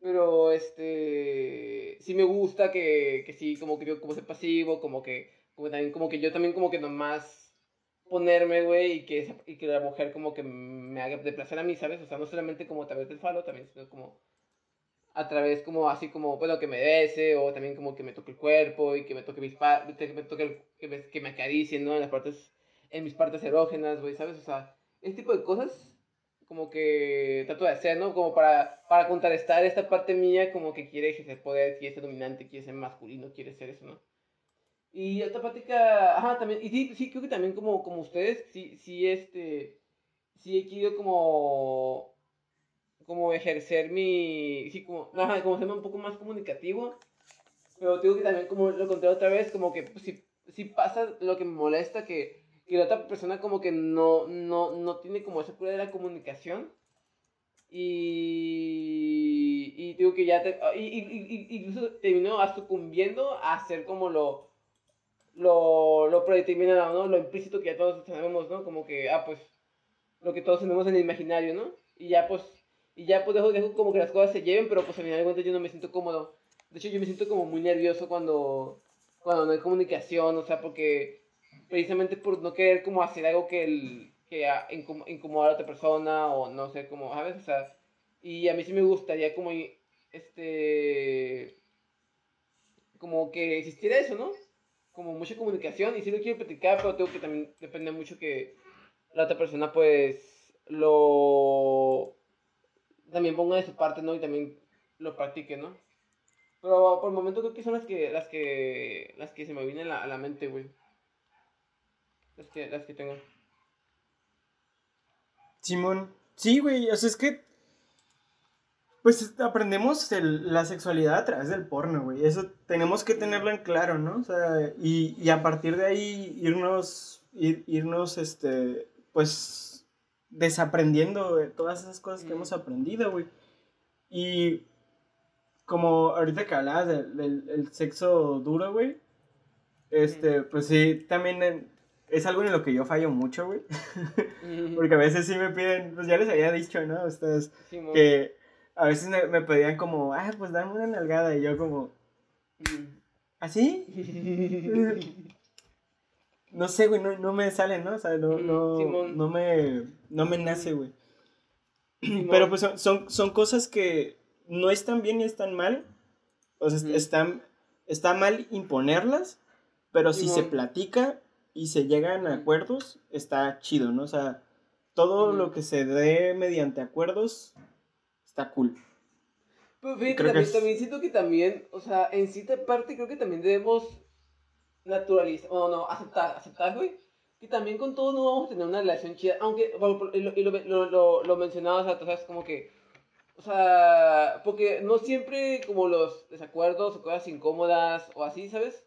pero este sí me gusta que, que sí, como que yo como ser pasivo, como que como también como que yo también como que nomás ponerme, güey, y que y que la mujer como que me haga de placer a mí, ¿sabes? O sea, no solamente como a través del falo, también sino como a través como así como, bueno, que me bese o también como que me toque el cuerpo y que me toque mis que me toque el- que me, acaricien, ¿no? En las partes en mis partes erógenas, güey, ¿sabes? O sea, ese tipo de cosas como que trato de hacer, ¿no? Como para, para contrarrestar esta parte mía como que quiere ejercer poder, quiere ser dominante, quiere ser masculino, quiere ser eso, ¿no? Y otra práctica, ajá, también, y sí, sí, creo que también como, como ustedes, sí, sí, este, sí he querido como, como ejercer mi, sí, como, ajá, como ser un poco más comunicativo, pero digo que también, como lo conté otra vez, como que si, si pasa lo que me molesta, que, que la otra persona como que no, no, no tiene como esa cura de la comunicación, y, y digo que ya, te, y, y, y, incluso terminó sucumbiendo a ser como lo, lo, lo predeterminado, ¿no? Lo implícito que ya todos sabemos, ¿no? Como que, ah, pues, lo que todos tenemos en el imaginario, ¿no? Y ya, pues, y ya, pues, dejo, dejo como que las cosas se lleven, pero, pues, al final de cuentas yo no me siento cómodo. De hecho, yo me siento como muy nervioso cuando, cuando no hay comunicación, o sea, porque, precisamente por no querer como hacer algo que, el, que incomoda a otra persona, o no sé, como, ¿sabes? O sea, y a mí sí me gustaría como, este, como que existiera eso, ¿no? como mucha comunicación y sí lo quiero platicar, pero tengo que también depende mucho que la otra persona pues lo también ponga de su parte, ¿no? Y también lo practique, ¿no? Pero por el momento creo que son las que las que las que se me vienen a la, mente, güey. Las que las que tengo. Simón, sí, güey, o sea, es que pues aprendemos la sexualidad a través del porno, güey. Eso tenemos que tenerlo en claro, ¿no? O sea, y, y a partir de ahí irnos, irnos, este, pues, desaprendiendo todas esas cosas que hemos aprendido, güey. Y como ahorita que hablabas del, sexo duro, güey, este, pues sí, también es algo en lo que yo fallo mucho, güey. Porque a veces sí me piden, pues ya les había dicho, ¿no? Ustedes, que a veces me, pedían como, ah, pues dame una nalgada. Y yo como, ¿así? no sé, güey, no, me sale, ¿no? O sea, no, no, no, me, no me nace, güey. Pero pues son, son, cosas que no están bien ni están mal. O sea, están, está mal imponerlas, pero si se platica y se llegan a acuerdos, está chido, ¿no? O sea, todo lo que se dé mediante acuerdos está cool. Pero fíjate, también, también, siento que también, o sea, en cierta parte creo que también debemos naturalizar, o no, aceptar, aceptar, güey, que también con todo no vamos a tener una relación chida, aunque, y lo, y lo, lo, lo, mencionabas, o sea, sabes, como que, o sea, porque no siempre como los desacuerdos o cosas incómodas o así, ¿sabes?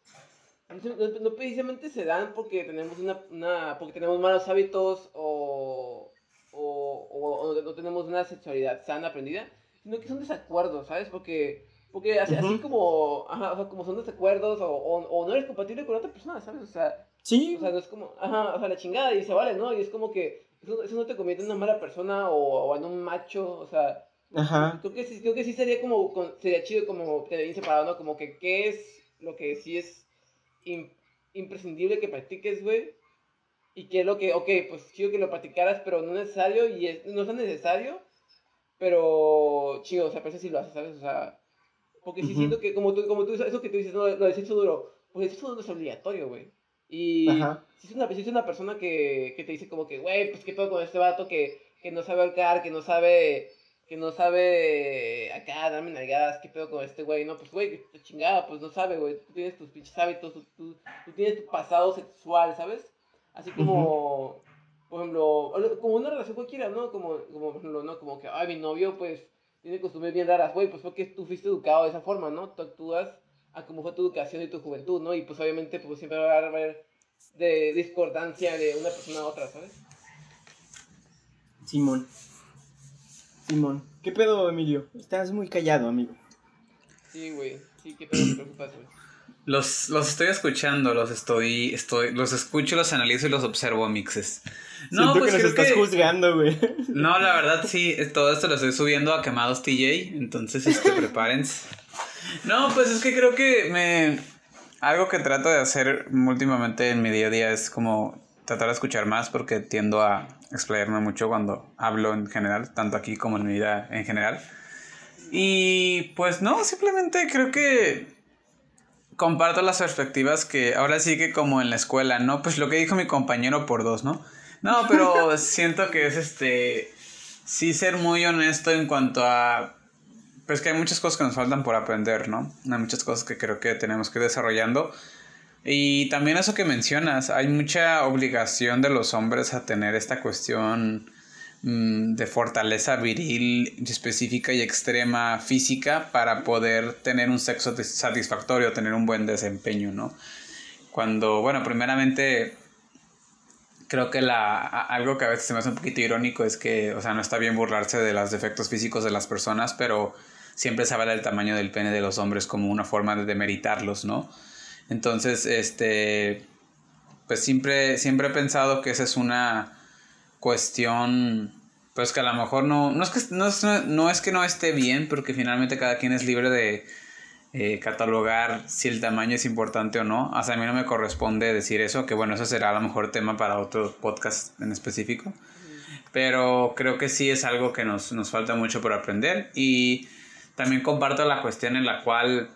No, precisamente se dan porque tenemos una, una, porque tenemos malos hábitos o, o, o, no tenemos una sexualidad sana aprendida, sino que son desacuerdos, ¿sabes? Porque, porque así, así como, ajá, o sea, como son desacuerdos o, o, no eres compatible con otra persona, ¿sabes? O sea, sí. O sea, no es como, ajá, o sea, la chingada y se vale, ¿no? Y es como que eso, eso no te convierte en una mala persona o, en un macho, o sea. Ajá. Creo que sí, creo que sí sería como, sería chido como te bien separado, ¿no? Como que qué es lo que sí es imprescindible que practiques, güey y que es lo que, ok, pues chido que lo practicaras, pero no es necesario y es, no es necesario, pero chido, o sea, parece si lo haces, ¿sabes? O sea, porque sí siento que, como tú, como tú, eso que tú dices, no, lo de sexo duro, pues el sexo duro es obligatorio, güey. Y si es, una, si es una persona que, que te dice como que, güey, pues qué pedo con este vato que, que no sabe ahorcar, que no sabe, que no sabe acá, darme nalgadas, qué pedo con este güey, no, pues güey, chingada, pues no sabe, güey, tú tienes tus pinches hábitos, tú, tú, tú tienes tu pasado sexual, ¿sabes? Así como, por ejemplo, como una relación cualquiera, ¿no? Como, como, por ejemplo, ¿no? Como que, ay, mi novio, pues, tiene costumbres bien raras, güey, pues porque tú fuiste educado de esa forma, ¿no? Tú actúas a cómo fue tu educación y tu juventud, ¿no? Y pues obviamente, pues siempre va a haber de discordancia de una persona a otra, ¿sabes? Simón. Simón. ¿Qué pedo, Emilio? Estás muy callado, amigo. Sí, güey. Sí, qué pedo, te preocupas, güey. Los, los estoy escuchando, los estoy, estoy, los escucho, los analizo y los observo, mixes. No, pues que nos estás juzgando, güey. No, la verdad sí, todo esto lo estoy subiendo a quemados TJ, entonces este, prepárense. No, pues es que creo que me algo que trato de hacer últimamente en mi día a día es como tratar de escuchar más porque tiendo a explayarme mucho cuando hablo en general, tanto aquí como en mi vida en general. Y pues no, simplemente creo que comparto las perspectivas que ahora sí que como en la escuela, ¿no? Pues lo que dijo mi compañero por dos, ¿no? No, pero siento que es este, sí ser muy honesto en cuanto a, pues que hay muchas cosas que nos faltan por aprender, ¿no? Hay muchas cosas que creo que tenemos que ir desarrollando. Y también eso que mencionas, hay mucha obligación de los hombres a tener esta cuestión mm, de fortaleza viril específica y extrema física para poder tener un sexo satisfactorio, tener un buen desempeño, ¿no? Cuando, bueno, primeramente creo que la, algo que a veces se me hace un poquito irónico es que, o sea, no está bien burlarse de los defectos físicos de las personas, pero siempre se habla del tamaño del pene de los hombres como una forma de demeritarlos, ¿no? Entonces, este, pues siempre, siempre he pensado que esa es una cuestión, pues que a lo mejor no, no es que no que no esté bien, porque finalmente cada quien es libre de eh, catalogar si el tamaño es importante o no. Hasta a mí no me corresponde decir eso, que bueno, eso será a lo mejor tema para otro podcast en específico. Pero creo que sí es algo que nos, nos falta mucho por aprender. Y también comparto la cuestión en la cual,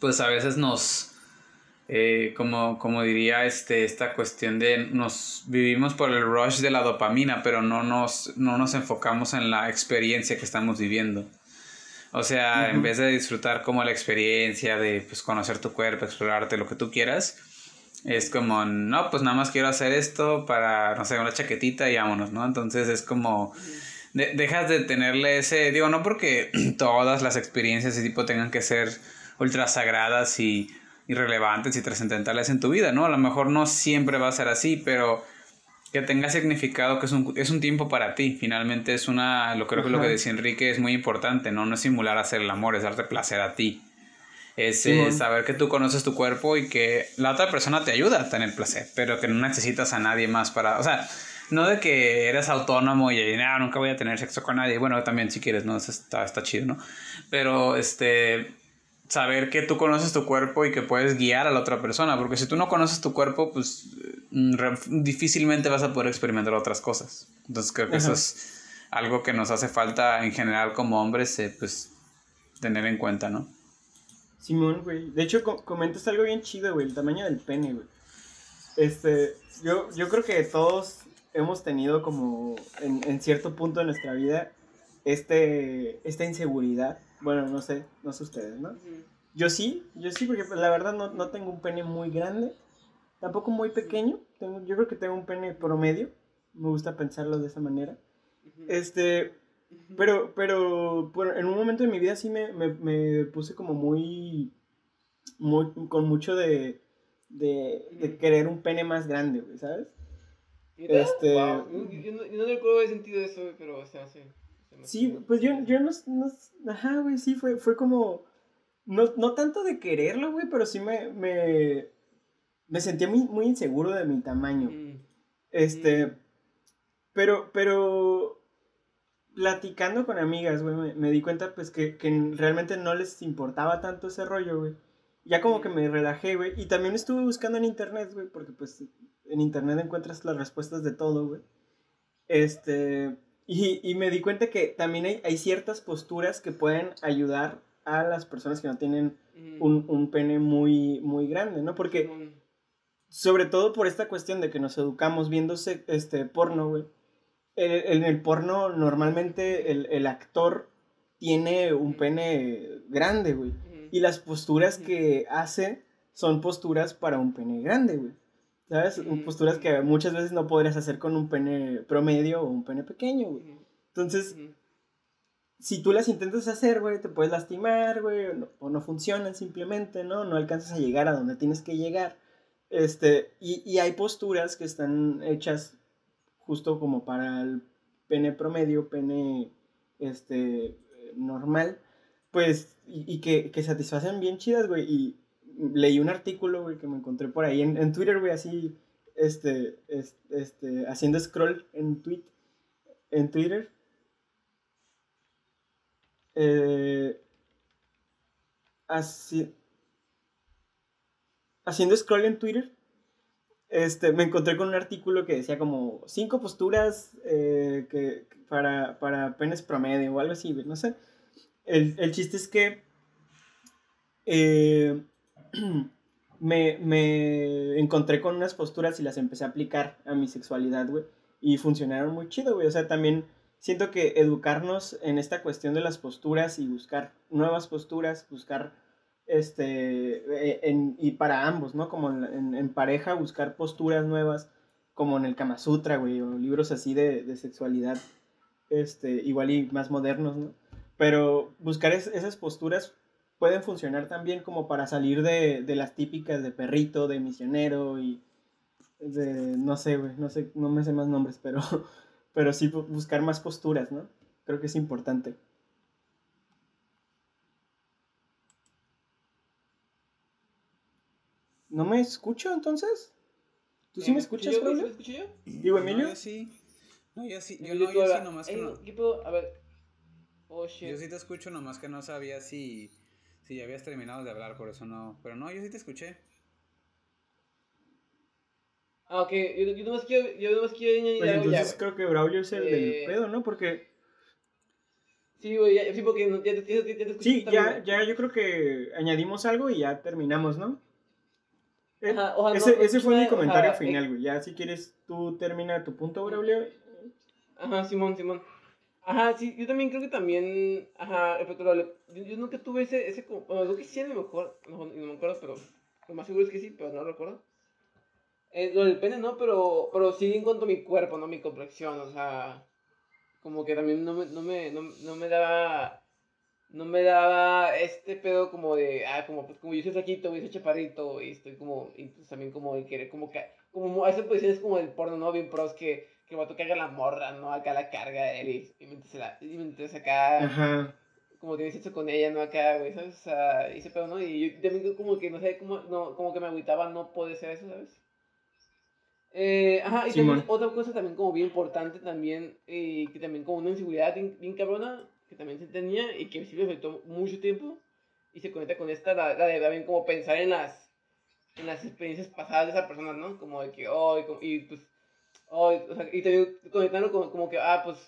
pues a veces nos, eh, como, como diría este, esta cuestión de nos vivimos por el rush de la dopamina, pero no nos, no nos enfocamos en la experiencia que estamos viviendo. O sea, en vez de disfrutar como la experiencia de pues, conocer tu cuerpo, explorarte lo que tú quieras, es como, no, pues nada más quiero hacer esto para, no sé, una chaquetita y vámonos, ¿no? Entonces es como, dejas de tenerle ese, digo, no porque todas las experiencias de ese tipo tengan que ser ultra sagradas y, irrelevantes y trascendentales en tu vida, ¿no? A lo mejor no siempre va a ser así, pero que tenga significado, que es un, es un tiempo para ti. Finalmente es una, lo creo que lo que decía Enrique es muy importante, ¿no? No es simular hacer el amor, es darte placer a ti. Es eh, saber que tú conoces tu cuerpo y que la otra persona te ayuda a tener placer, pero que no necesitas a nadie más para, o sea, no de que eres autónomo y nada, nunca voy a tener sexo con nadie. Bueno, también si quieres, ¿no? está, está chido, ¿no? Pero, este, saber que tú conoces tu cuerpo y que puedes guiar a la otra persona, porque si tú no conoces tu cuerpo, pues mm, difícilmente vas a poder experimentar otras cosas. Entonces creo que eso es algo que nos hace falta en general como hombres, eh, pues tener en cuenta, ¿no? Simón, güey. De hecho, comentas algo bien chido, güey, el tamaño del pene, güey. Este, yo, yo creo que todos hemos tenido como en, en cierto punto de nuestra vida este, esta inseguridad bueno, no sé, no sé ustedes, ¿no? Yo sí, yo sí, porque pues, la verdad no, no, tengo un pene muy grande, tampoco muy pequeño, tengo, yo creo que tengo un pene promedio, me gusta pensarlo de esa manera. Este, pero, pero, en un momento de mi vida sí me, me, me puse como muy, muy, con mucho de, de, de querer un pene más grande, ¿sabes? Este... Yo, no, yo, no, recuerdo haber sentido eso, pero o sea, sí. Sí, pues yo, yo no, no, Ajá, güey, sí, fue, fue como... No, no tanto de quererlo, güey, pero sí me... Me, me sentía muy, muy inseguro de mi tamaño. Mm. Este... Mm. Pero, pero... Platicando con amigas, güey, me, di cuenta, pues, que, que realmente no les importaba tanto ese rollo, güey. Ya como que me relajé, güey. Y también estuve buscando en internet, güey, porque, pues, en internet encuentras las respuestas de todo, güey. Este... Y, y, me di cuenta que también hay, hay, ciertas posturas que pueden ayudar a las personas que no tienen un, un, pene muy, muy grande, ¿no? Porque, sobre todo por esta cuestión de que nos educamos viéndose este, porno, güey. En, el porno, normalmente el, el, actor tiene un pene grande, güey. Y las posturas que hace son posturas para un pene grande, güey. ¿Sabes? Posturas que muchas veces no podrías hacer con un pene promedio o un pene pequeño, güey. Entonces, si tú las intentas hacer, güey, te puedes lastimar, güey, o no, funcionan simplemente, ¿no? No alcanzas a llegar a donde tienes que llegar. Este, y, y hay posturas que están hechas justo como para el pene promedio, pene, este, normal, pues, y, y que, que satisfacen bien chidas, güey, y leí un artículo, güey, que me encontré por ahí en, en Twitter, güey, así, este, este, haciendo scroll en tweet, en Twitter. Eh, así, haciendo scroll en Twitter, este, me encontré con un artículo que decía como cinco posturas eh, que, para, para penes promedio o algo así, güey, no sé. El, el chiste es que eh, me, me encontré con unas posturas y las empecé a aplicar a mi sexualidad, güey. Y funcionaron muy chido, güey. O sea, también siento que educarnos en esta cuestión de las posturas y buscar nuevas posturas, buscar, este, e, en, y para ambos, ¿no? Como en, en, pareja, buscar posturas nuevas como en el Kama Sutra, güey, o libros así de, de sexualidad, este, igual y más modernos, ¿no? Pero buscar esas posturas pueden funcionar también como para salir de, de las típicas de perrito, de misionero y de, no sé, güey, no sé, no me sé más nombres, pero, pero sí buscar más posturas, ¿no? Creo que es importante. ¿No me escucho entonces? ¿Tú sí me escuchas, yo, ¿Me escucho yo? Digo, Emilio. No, yo sí. No, yo sí. Yo, no, yo sí, nomás que no. ¿Qué puedo? A ver. Oh, shit. Yo sí te escucho, nomás que no sabía si, si ya habías terminado de hablar, por eso no. Pero no, yo sí te escuché. Ah, ok. Yo, yo nomás quiero, yo nomás quiero añadir Pues algo entonces ya. creo que Braulio es el Eh, del pedo, ¿no? Porque Sí, güey, ya, sí, porque ya, te- ya, te- ya te escuché sí, ya, ya yo creo que añadimos algo y ya terminamos, ¿no? Eh, Ajá, ojalá ese, no- ese fue mi comentario eh, final, güey. Ya si quieres tú termina tu punto, Braulio. Ajá, Simón, Simón. Ajá, sí, yo también creo que también, ajá, de- yo, yo nunca tuve ese, ese, como- bueno, creo que sí a lo mejor, no, no me acuerdo, pero lo más seguro es que sí, pero no lo recuerdo. Eh, lo del pene no, pero, pero sí en cuanto a mi cuerpo, no mi complexión, o sea, como que también no me, no me, no, no me daba, no me daba este pedo como de, ah, como, pues como yo soy flaquito, güey, soy chaparrito, y estoy como, y pues también como de querer, como que, como a esas posiciones como del porno, ¿no? Bien pros que, que va a tocar la morra, ¿no? Acá la carga él y, y mientras, la, y mientras acá, Ajá. como tiene sexo con ella, ¿no? Acá, güey, ¿sabes? O sea, ese pedo, ¿no? Y yo también como que, no sé, como, no, como que me agüitaba no poder ser eso, ¿sabes? Eh, ajá, y Simón. también otra cosa también como bien importante también, y que también como una inseguridad bien, bien cabrona, que también se tenía y que sí me afectó mucho tiempo, y se conecta con esta, la, la de también como pensar en las, en las experiencias pasadas de esa persona, ¿no? Como de que, oh, y, y pues, oh, o sea, y también conectando como, como que, ah, pues,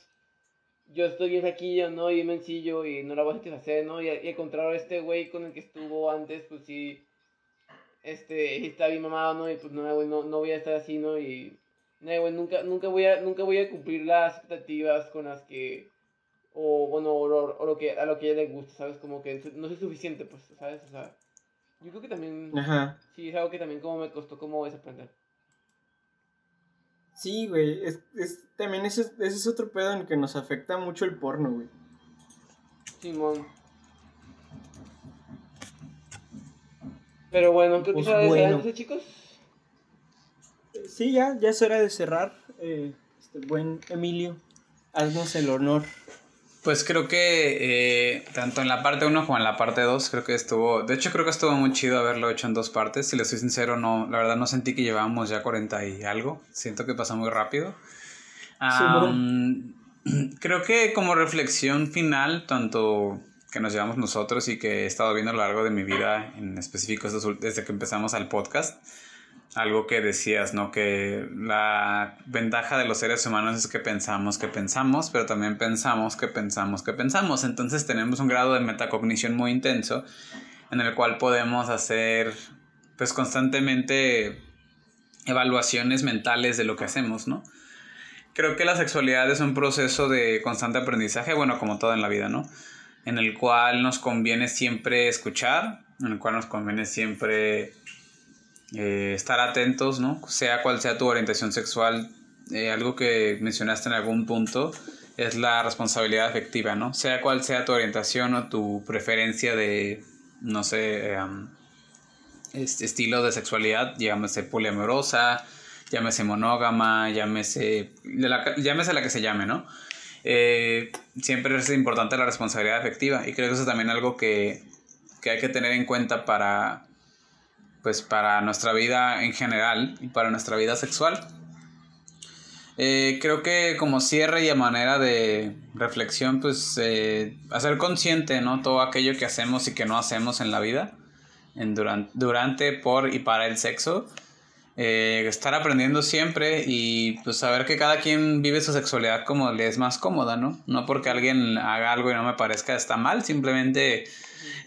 yo estoy bien flaquillo, ¿no? Y bien mencillo y no la voy a satisfacer, ¿no? Y, y al contrario, este güey con el que estuvo antes, pues sí, este, está bien mamado, ¿no? Y pues no, güey, no, no voy a estar así, ¿no? Y, no, güey, nunca, nunca voy a, nunca voy a cumplir las expectativas con las que, o bueno, o lo, o lo que, a lo que a ella le gusta, ¿sabes? Como que no soy suficiente, pues, ¿sabes? O sea, yo creo que también, Ajá. sí, es algo que también como me costó como desaprender. Sí, güey. Es, es, también ese, es- ese es otro pedo en el que nos afecta mucho el porno, güey. Simón. Pero bueno, creo que Pues se va a bueno. entonces, chicos. Sí, ya, ya es hora de cerrar. Eh, este buen Emilio, haznos el honor. Pues creo que eh, tanto en la parte 1 como en la parte 2 creo que estuvo, de hecho creo que estuvo muy chido haberlo hecho en dos partes, si le soy sincero, no, la verdad no sentí que llevábamos ya 40 y algo, siento que pasó muy rápido. Am, creo que como reflexión final, tanto que nos llevamos nosotros y que he estado viendo a lo largo de mi vida, en específico desde que empezamos al podcast, algo que decías, ¿no? Que la ventaja de los seres humanos es que pensamos que pensamos, pero también pensamos que pensamos que pensamos. Entonces tenemos un grado de metacognición muy intenso en el cual podemos hacer, pues constantemente evaluaciones mentales de lo que hacemos, ¿no? Creo que la sexualidad es un proceso de constante aprendizaje, bueno, como todo en la vida, ¿no? En el cual nos conviene siempre escuchar, en el cual nos conviene siempre eh, estar atentos, ¿no? Sea cual sea tu orientación sexual, eh, algo que mencionaste en algún punto es la responsabilidad afectiva, ¿no? Sea cual sea tu orientación o tu preferencia de, no sé, este estilo de sexualidad, llámese poliamorosa, llámese monógama, llámese, la, llámese la que se llame, ¿no? Eh, siempre es importante la responsabilidad afectiva y creo que eso es también algo que, que hay que tener en cuenta para, pues para nuestra vida en general y para nuestra vida sexual. Eh, creo que como cierre y a manera de reflexión, pues eh, hacer consciente, ¿no? Todo aquello que hacemos y que no hacemos en la vida, en durante, durante por y para el sexo. Eh, estar aprendiendo siempre y pues saber que cada quien vive su sexualidad como le es más cómoda, ¿no? No porque alguien haga algo y no me parezca está mal, simplemente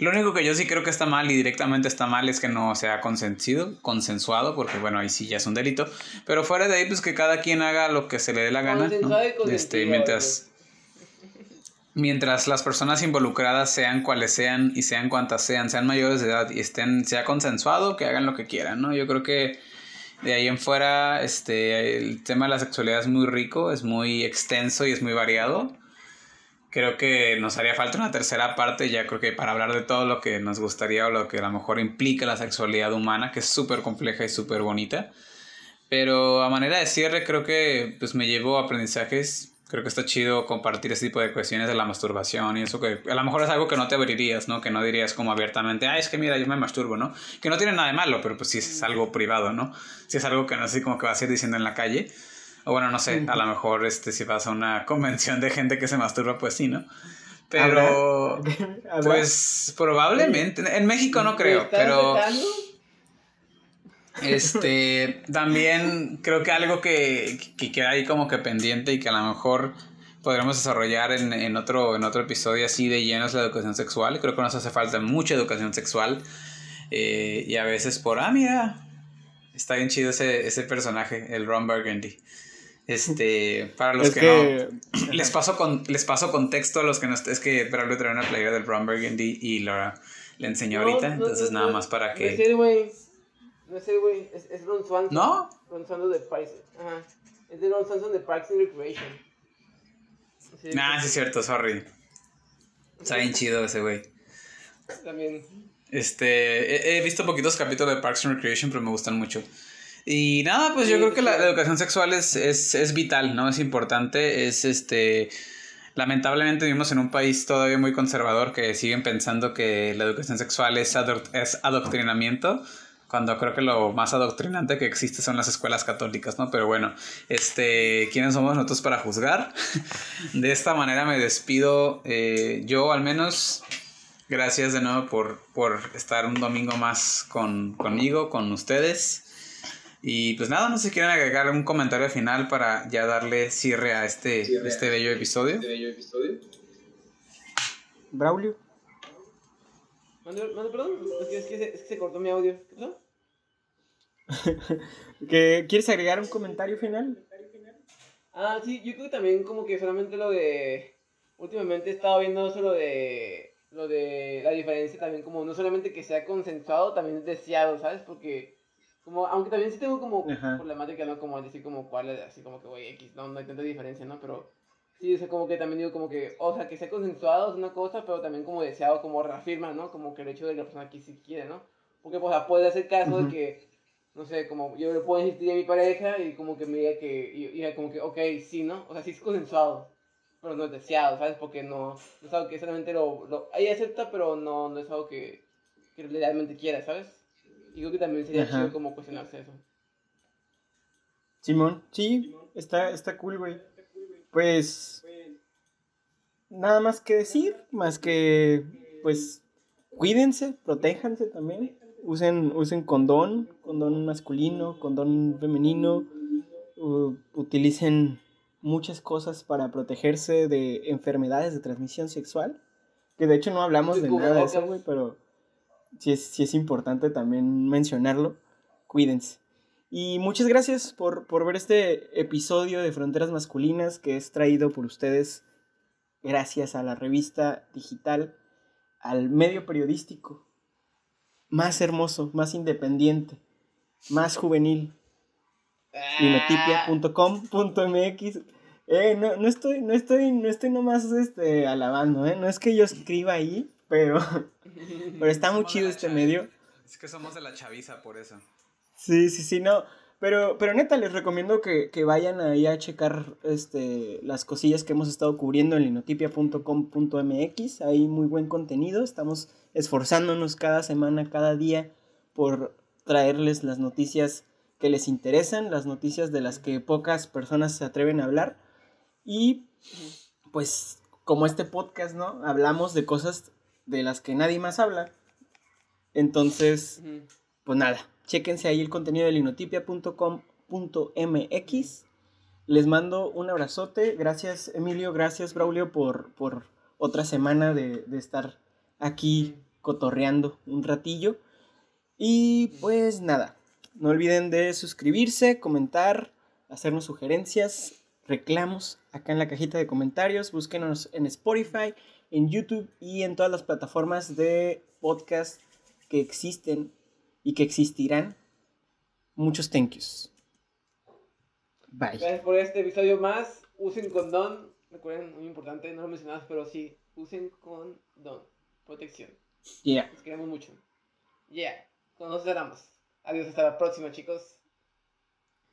lo único que yo sí creo que está mal y directamente está mal es que no sea consentido, consensuado, porque bueno, ahí sí ya es un delito. Pero fuera de ahí, pues que cada quien haga lo que se le dé la gana. Este, mientras, mientras las personas involucradas sean cuales sean y sean cuantas sean, sean mayores de edad y estén, sea consensuado, que hagan lo que quieran, ¿no? Yo creo que De ahí en fuera, este, el tema de la sexualidad es muy rico, es muy extenso y es muy variado. Creo que nos haría falta una tercera parte, ya creo que para hablar de todo lo que nos gustaría o lo que a lo mejor implica la sexualidad humana, que es súper compleja y súper bonita. Pero a manera de cierre, creo que pues me llevo aprendizajes creo que está chido compartir ese tipo de cuestiones de la masturbación y eso que a lo mejor es algo que no te abrirías, ¿no? Que no dirías como abiertamente, ah, es que mira, yo me masturbo, ¿no? Que no tiene nada de malo, pero pues sí es algo privado, ¿no? Si es algo que no sé como que vas a ir diciendo en la calle. O bueno, no sé, a lo mejor este, si vas a una convención de gente que se masturba, pues sí, ¿no? Pero, pues probablemente, en México no creo, pero... Este, también creo que algo que, que, queda ahí como que pendiente y que a lo mejor podremos desarrollar en, en, otro, en otro episodio así de lleno es la educación sexual. Creo que nos hace falta mucha educación sexual. Eh, y a veces por, ah, mira, está bien chido ese, ese personaje, el Ron Burgundy. Este, para los que, no, les paso, con, les paso contexto a los que no, es que Braulio trae una playera del Ron Burgundy y Laura le enseñó ahorita, entonces nada más para que... No sé, güey. Es, es Ron Swanson. ¿No? Ron Swanson de Parks. Ajá. Es de Ron Swanson de Parks and Recreation. Sí, nah, sí es cierto, sorry. Está bien chido ese güey. También. Este, he, visto poquitos capítulos de Parks and Recreation, pero me gustan mucho. Y nada, pues yo creo que la, educación sexual es, es, es, vital, ¿no? Es importante, es este... Lamentablemente vivimos en un país todavía muy conservador que siguen pensando que la educación sexual es, es adoctrinamiento cuando creo que lo más adoctrinante que existe son las escuelas católicas, ¿no? Pero bueno, este, ¿quiénes somos nosotros para juzgar? De esta manera me despido, eh, yo al menos, gracias de nuevo por, por estar un domingo más con, conmigo, con ustedes. Y pues nada, no sé si quieren agregar un comentario final para ya darle cierre a este, este bello episodio. Este bello episodio. Braulio. Mande, perdón, es que, es que, se, cortó mi audio. ¿Qué, ¿Quieres agregar un comentario final? Ah, sí, yo creo que también como que solamente lo de... Últimamente he estado viendo eso lo de... Lo de la diferencia también como no solamente que sea consensuado, también es deseado, ¿sabes? Porque como, aunque también sí tengo como problemática, ¿no? Como decir como cuál es, así como que, güey, X, no, no hay tanta diferencia, ¿no? Pero sí, o como que también digo como que, o sea, que sea consensuado es una cosa, pero también como deseado, como reafirma, ¿no? Como que el hecho de que la persona aquí sí quiere, ¿no? Porque, pues, puede hacer caso de que no sé, como yo le puedo insistir a mi pareja y como que me diga que, y, como que, ok, sí, ¿no? O sea, sí es consensuado, pero no es deseado, ¿sabes? Porque no, no es algo que solamente lo, lo ahí acepta, pero no, no es algo que, que realmente quiera, ¿sabes? Creo que también sería chido como cuestionarse eso. Simón, sí, está, está cool, güey. Pues, nada más que decir, más que, pues, cuídense, protéjanse también. Usen, usen condón, condón masculino, condón femenino, utilicen muchas cosas para protegerse de enfermedades de transmisión sexual, que de hecho no hablamos de nada de eso, güey, pero sí es, es importante también mencionarlo, cuídense. Y muchas gracias por, por ver este episodio de Fronteras Masculinas que es traído por ustedes gracias a la revista digital, al medio periodístico más hermoso, más independiente, más juvenil. Linotipia.com.mx eh, no, no, estoy, no estoy, no estoy nomás este, alabando, eh. No es que yo escriba ahí, pero, pero está muy chido este medio. Es que somos de la chaviza, por eso. Sí, sí, sí, no. Pero, pero neta, les recomiendo que, vayan ahí a checar este, las cosillas que hemos estado cubriendo en linotipia.com.mx. Hay muy buen contenido. Estamos esforzándonos cada semana, cada día por traerles las noticias que les interesan, las noticias de las que pocas personas se atreven a hablar. Y pues como este podcast, ¿no? Hablamos de cosas de las que nadie más habla. Entonces, pues nada, Chéquense ahí el contenido de linotipia.com.mx. Les mando un abrazote. Gracias, Emilio. Gracias, Braulio, por, por otra semana de, estar aquí cotorreando un ratillo. Y pues nada, no olviden de suscribirse, comentar, hacernos sugerencias, reclamos acá en la cajita de comentarios. Búsquenos en Spotify, en YouTube y en todas las plataformas de podcast que existen y que existirán. Muchos thank yous. Bye. Gracias por este episodio más. Usen condón. Recuerden, muy importante, no lo mencionabas, pero sí, usen condón. Protección. Yeah. Los queremos mucho. Yeah. Con nosotros cerramos. Adiós, hasta la próxima, chicos.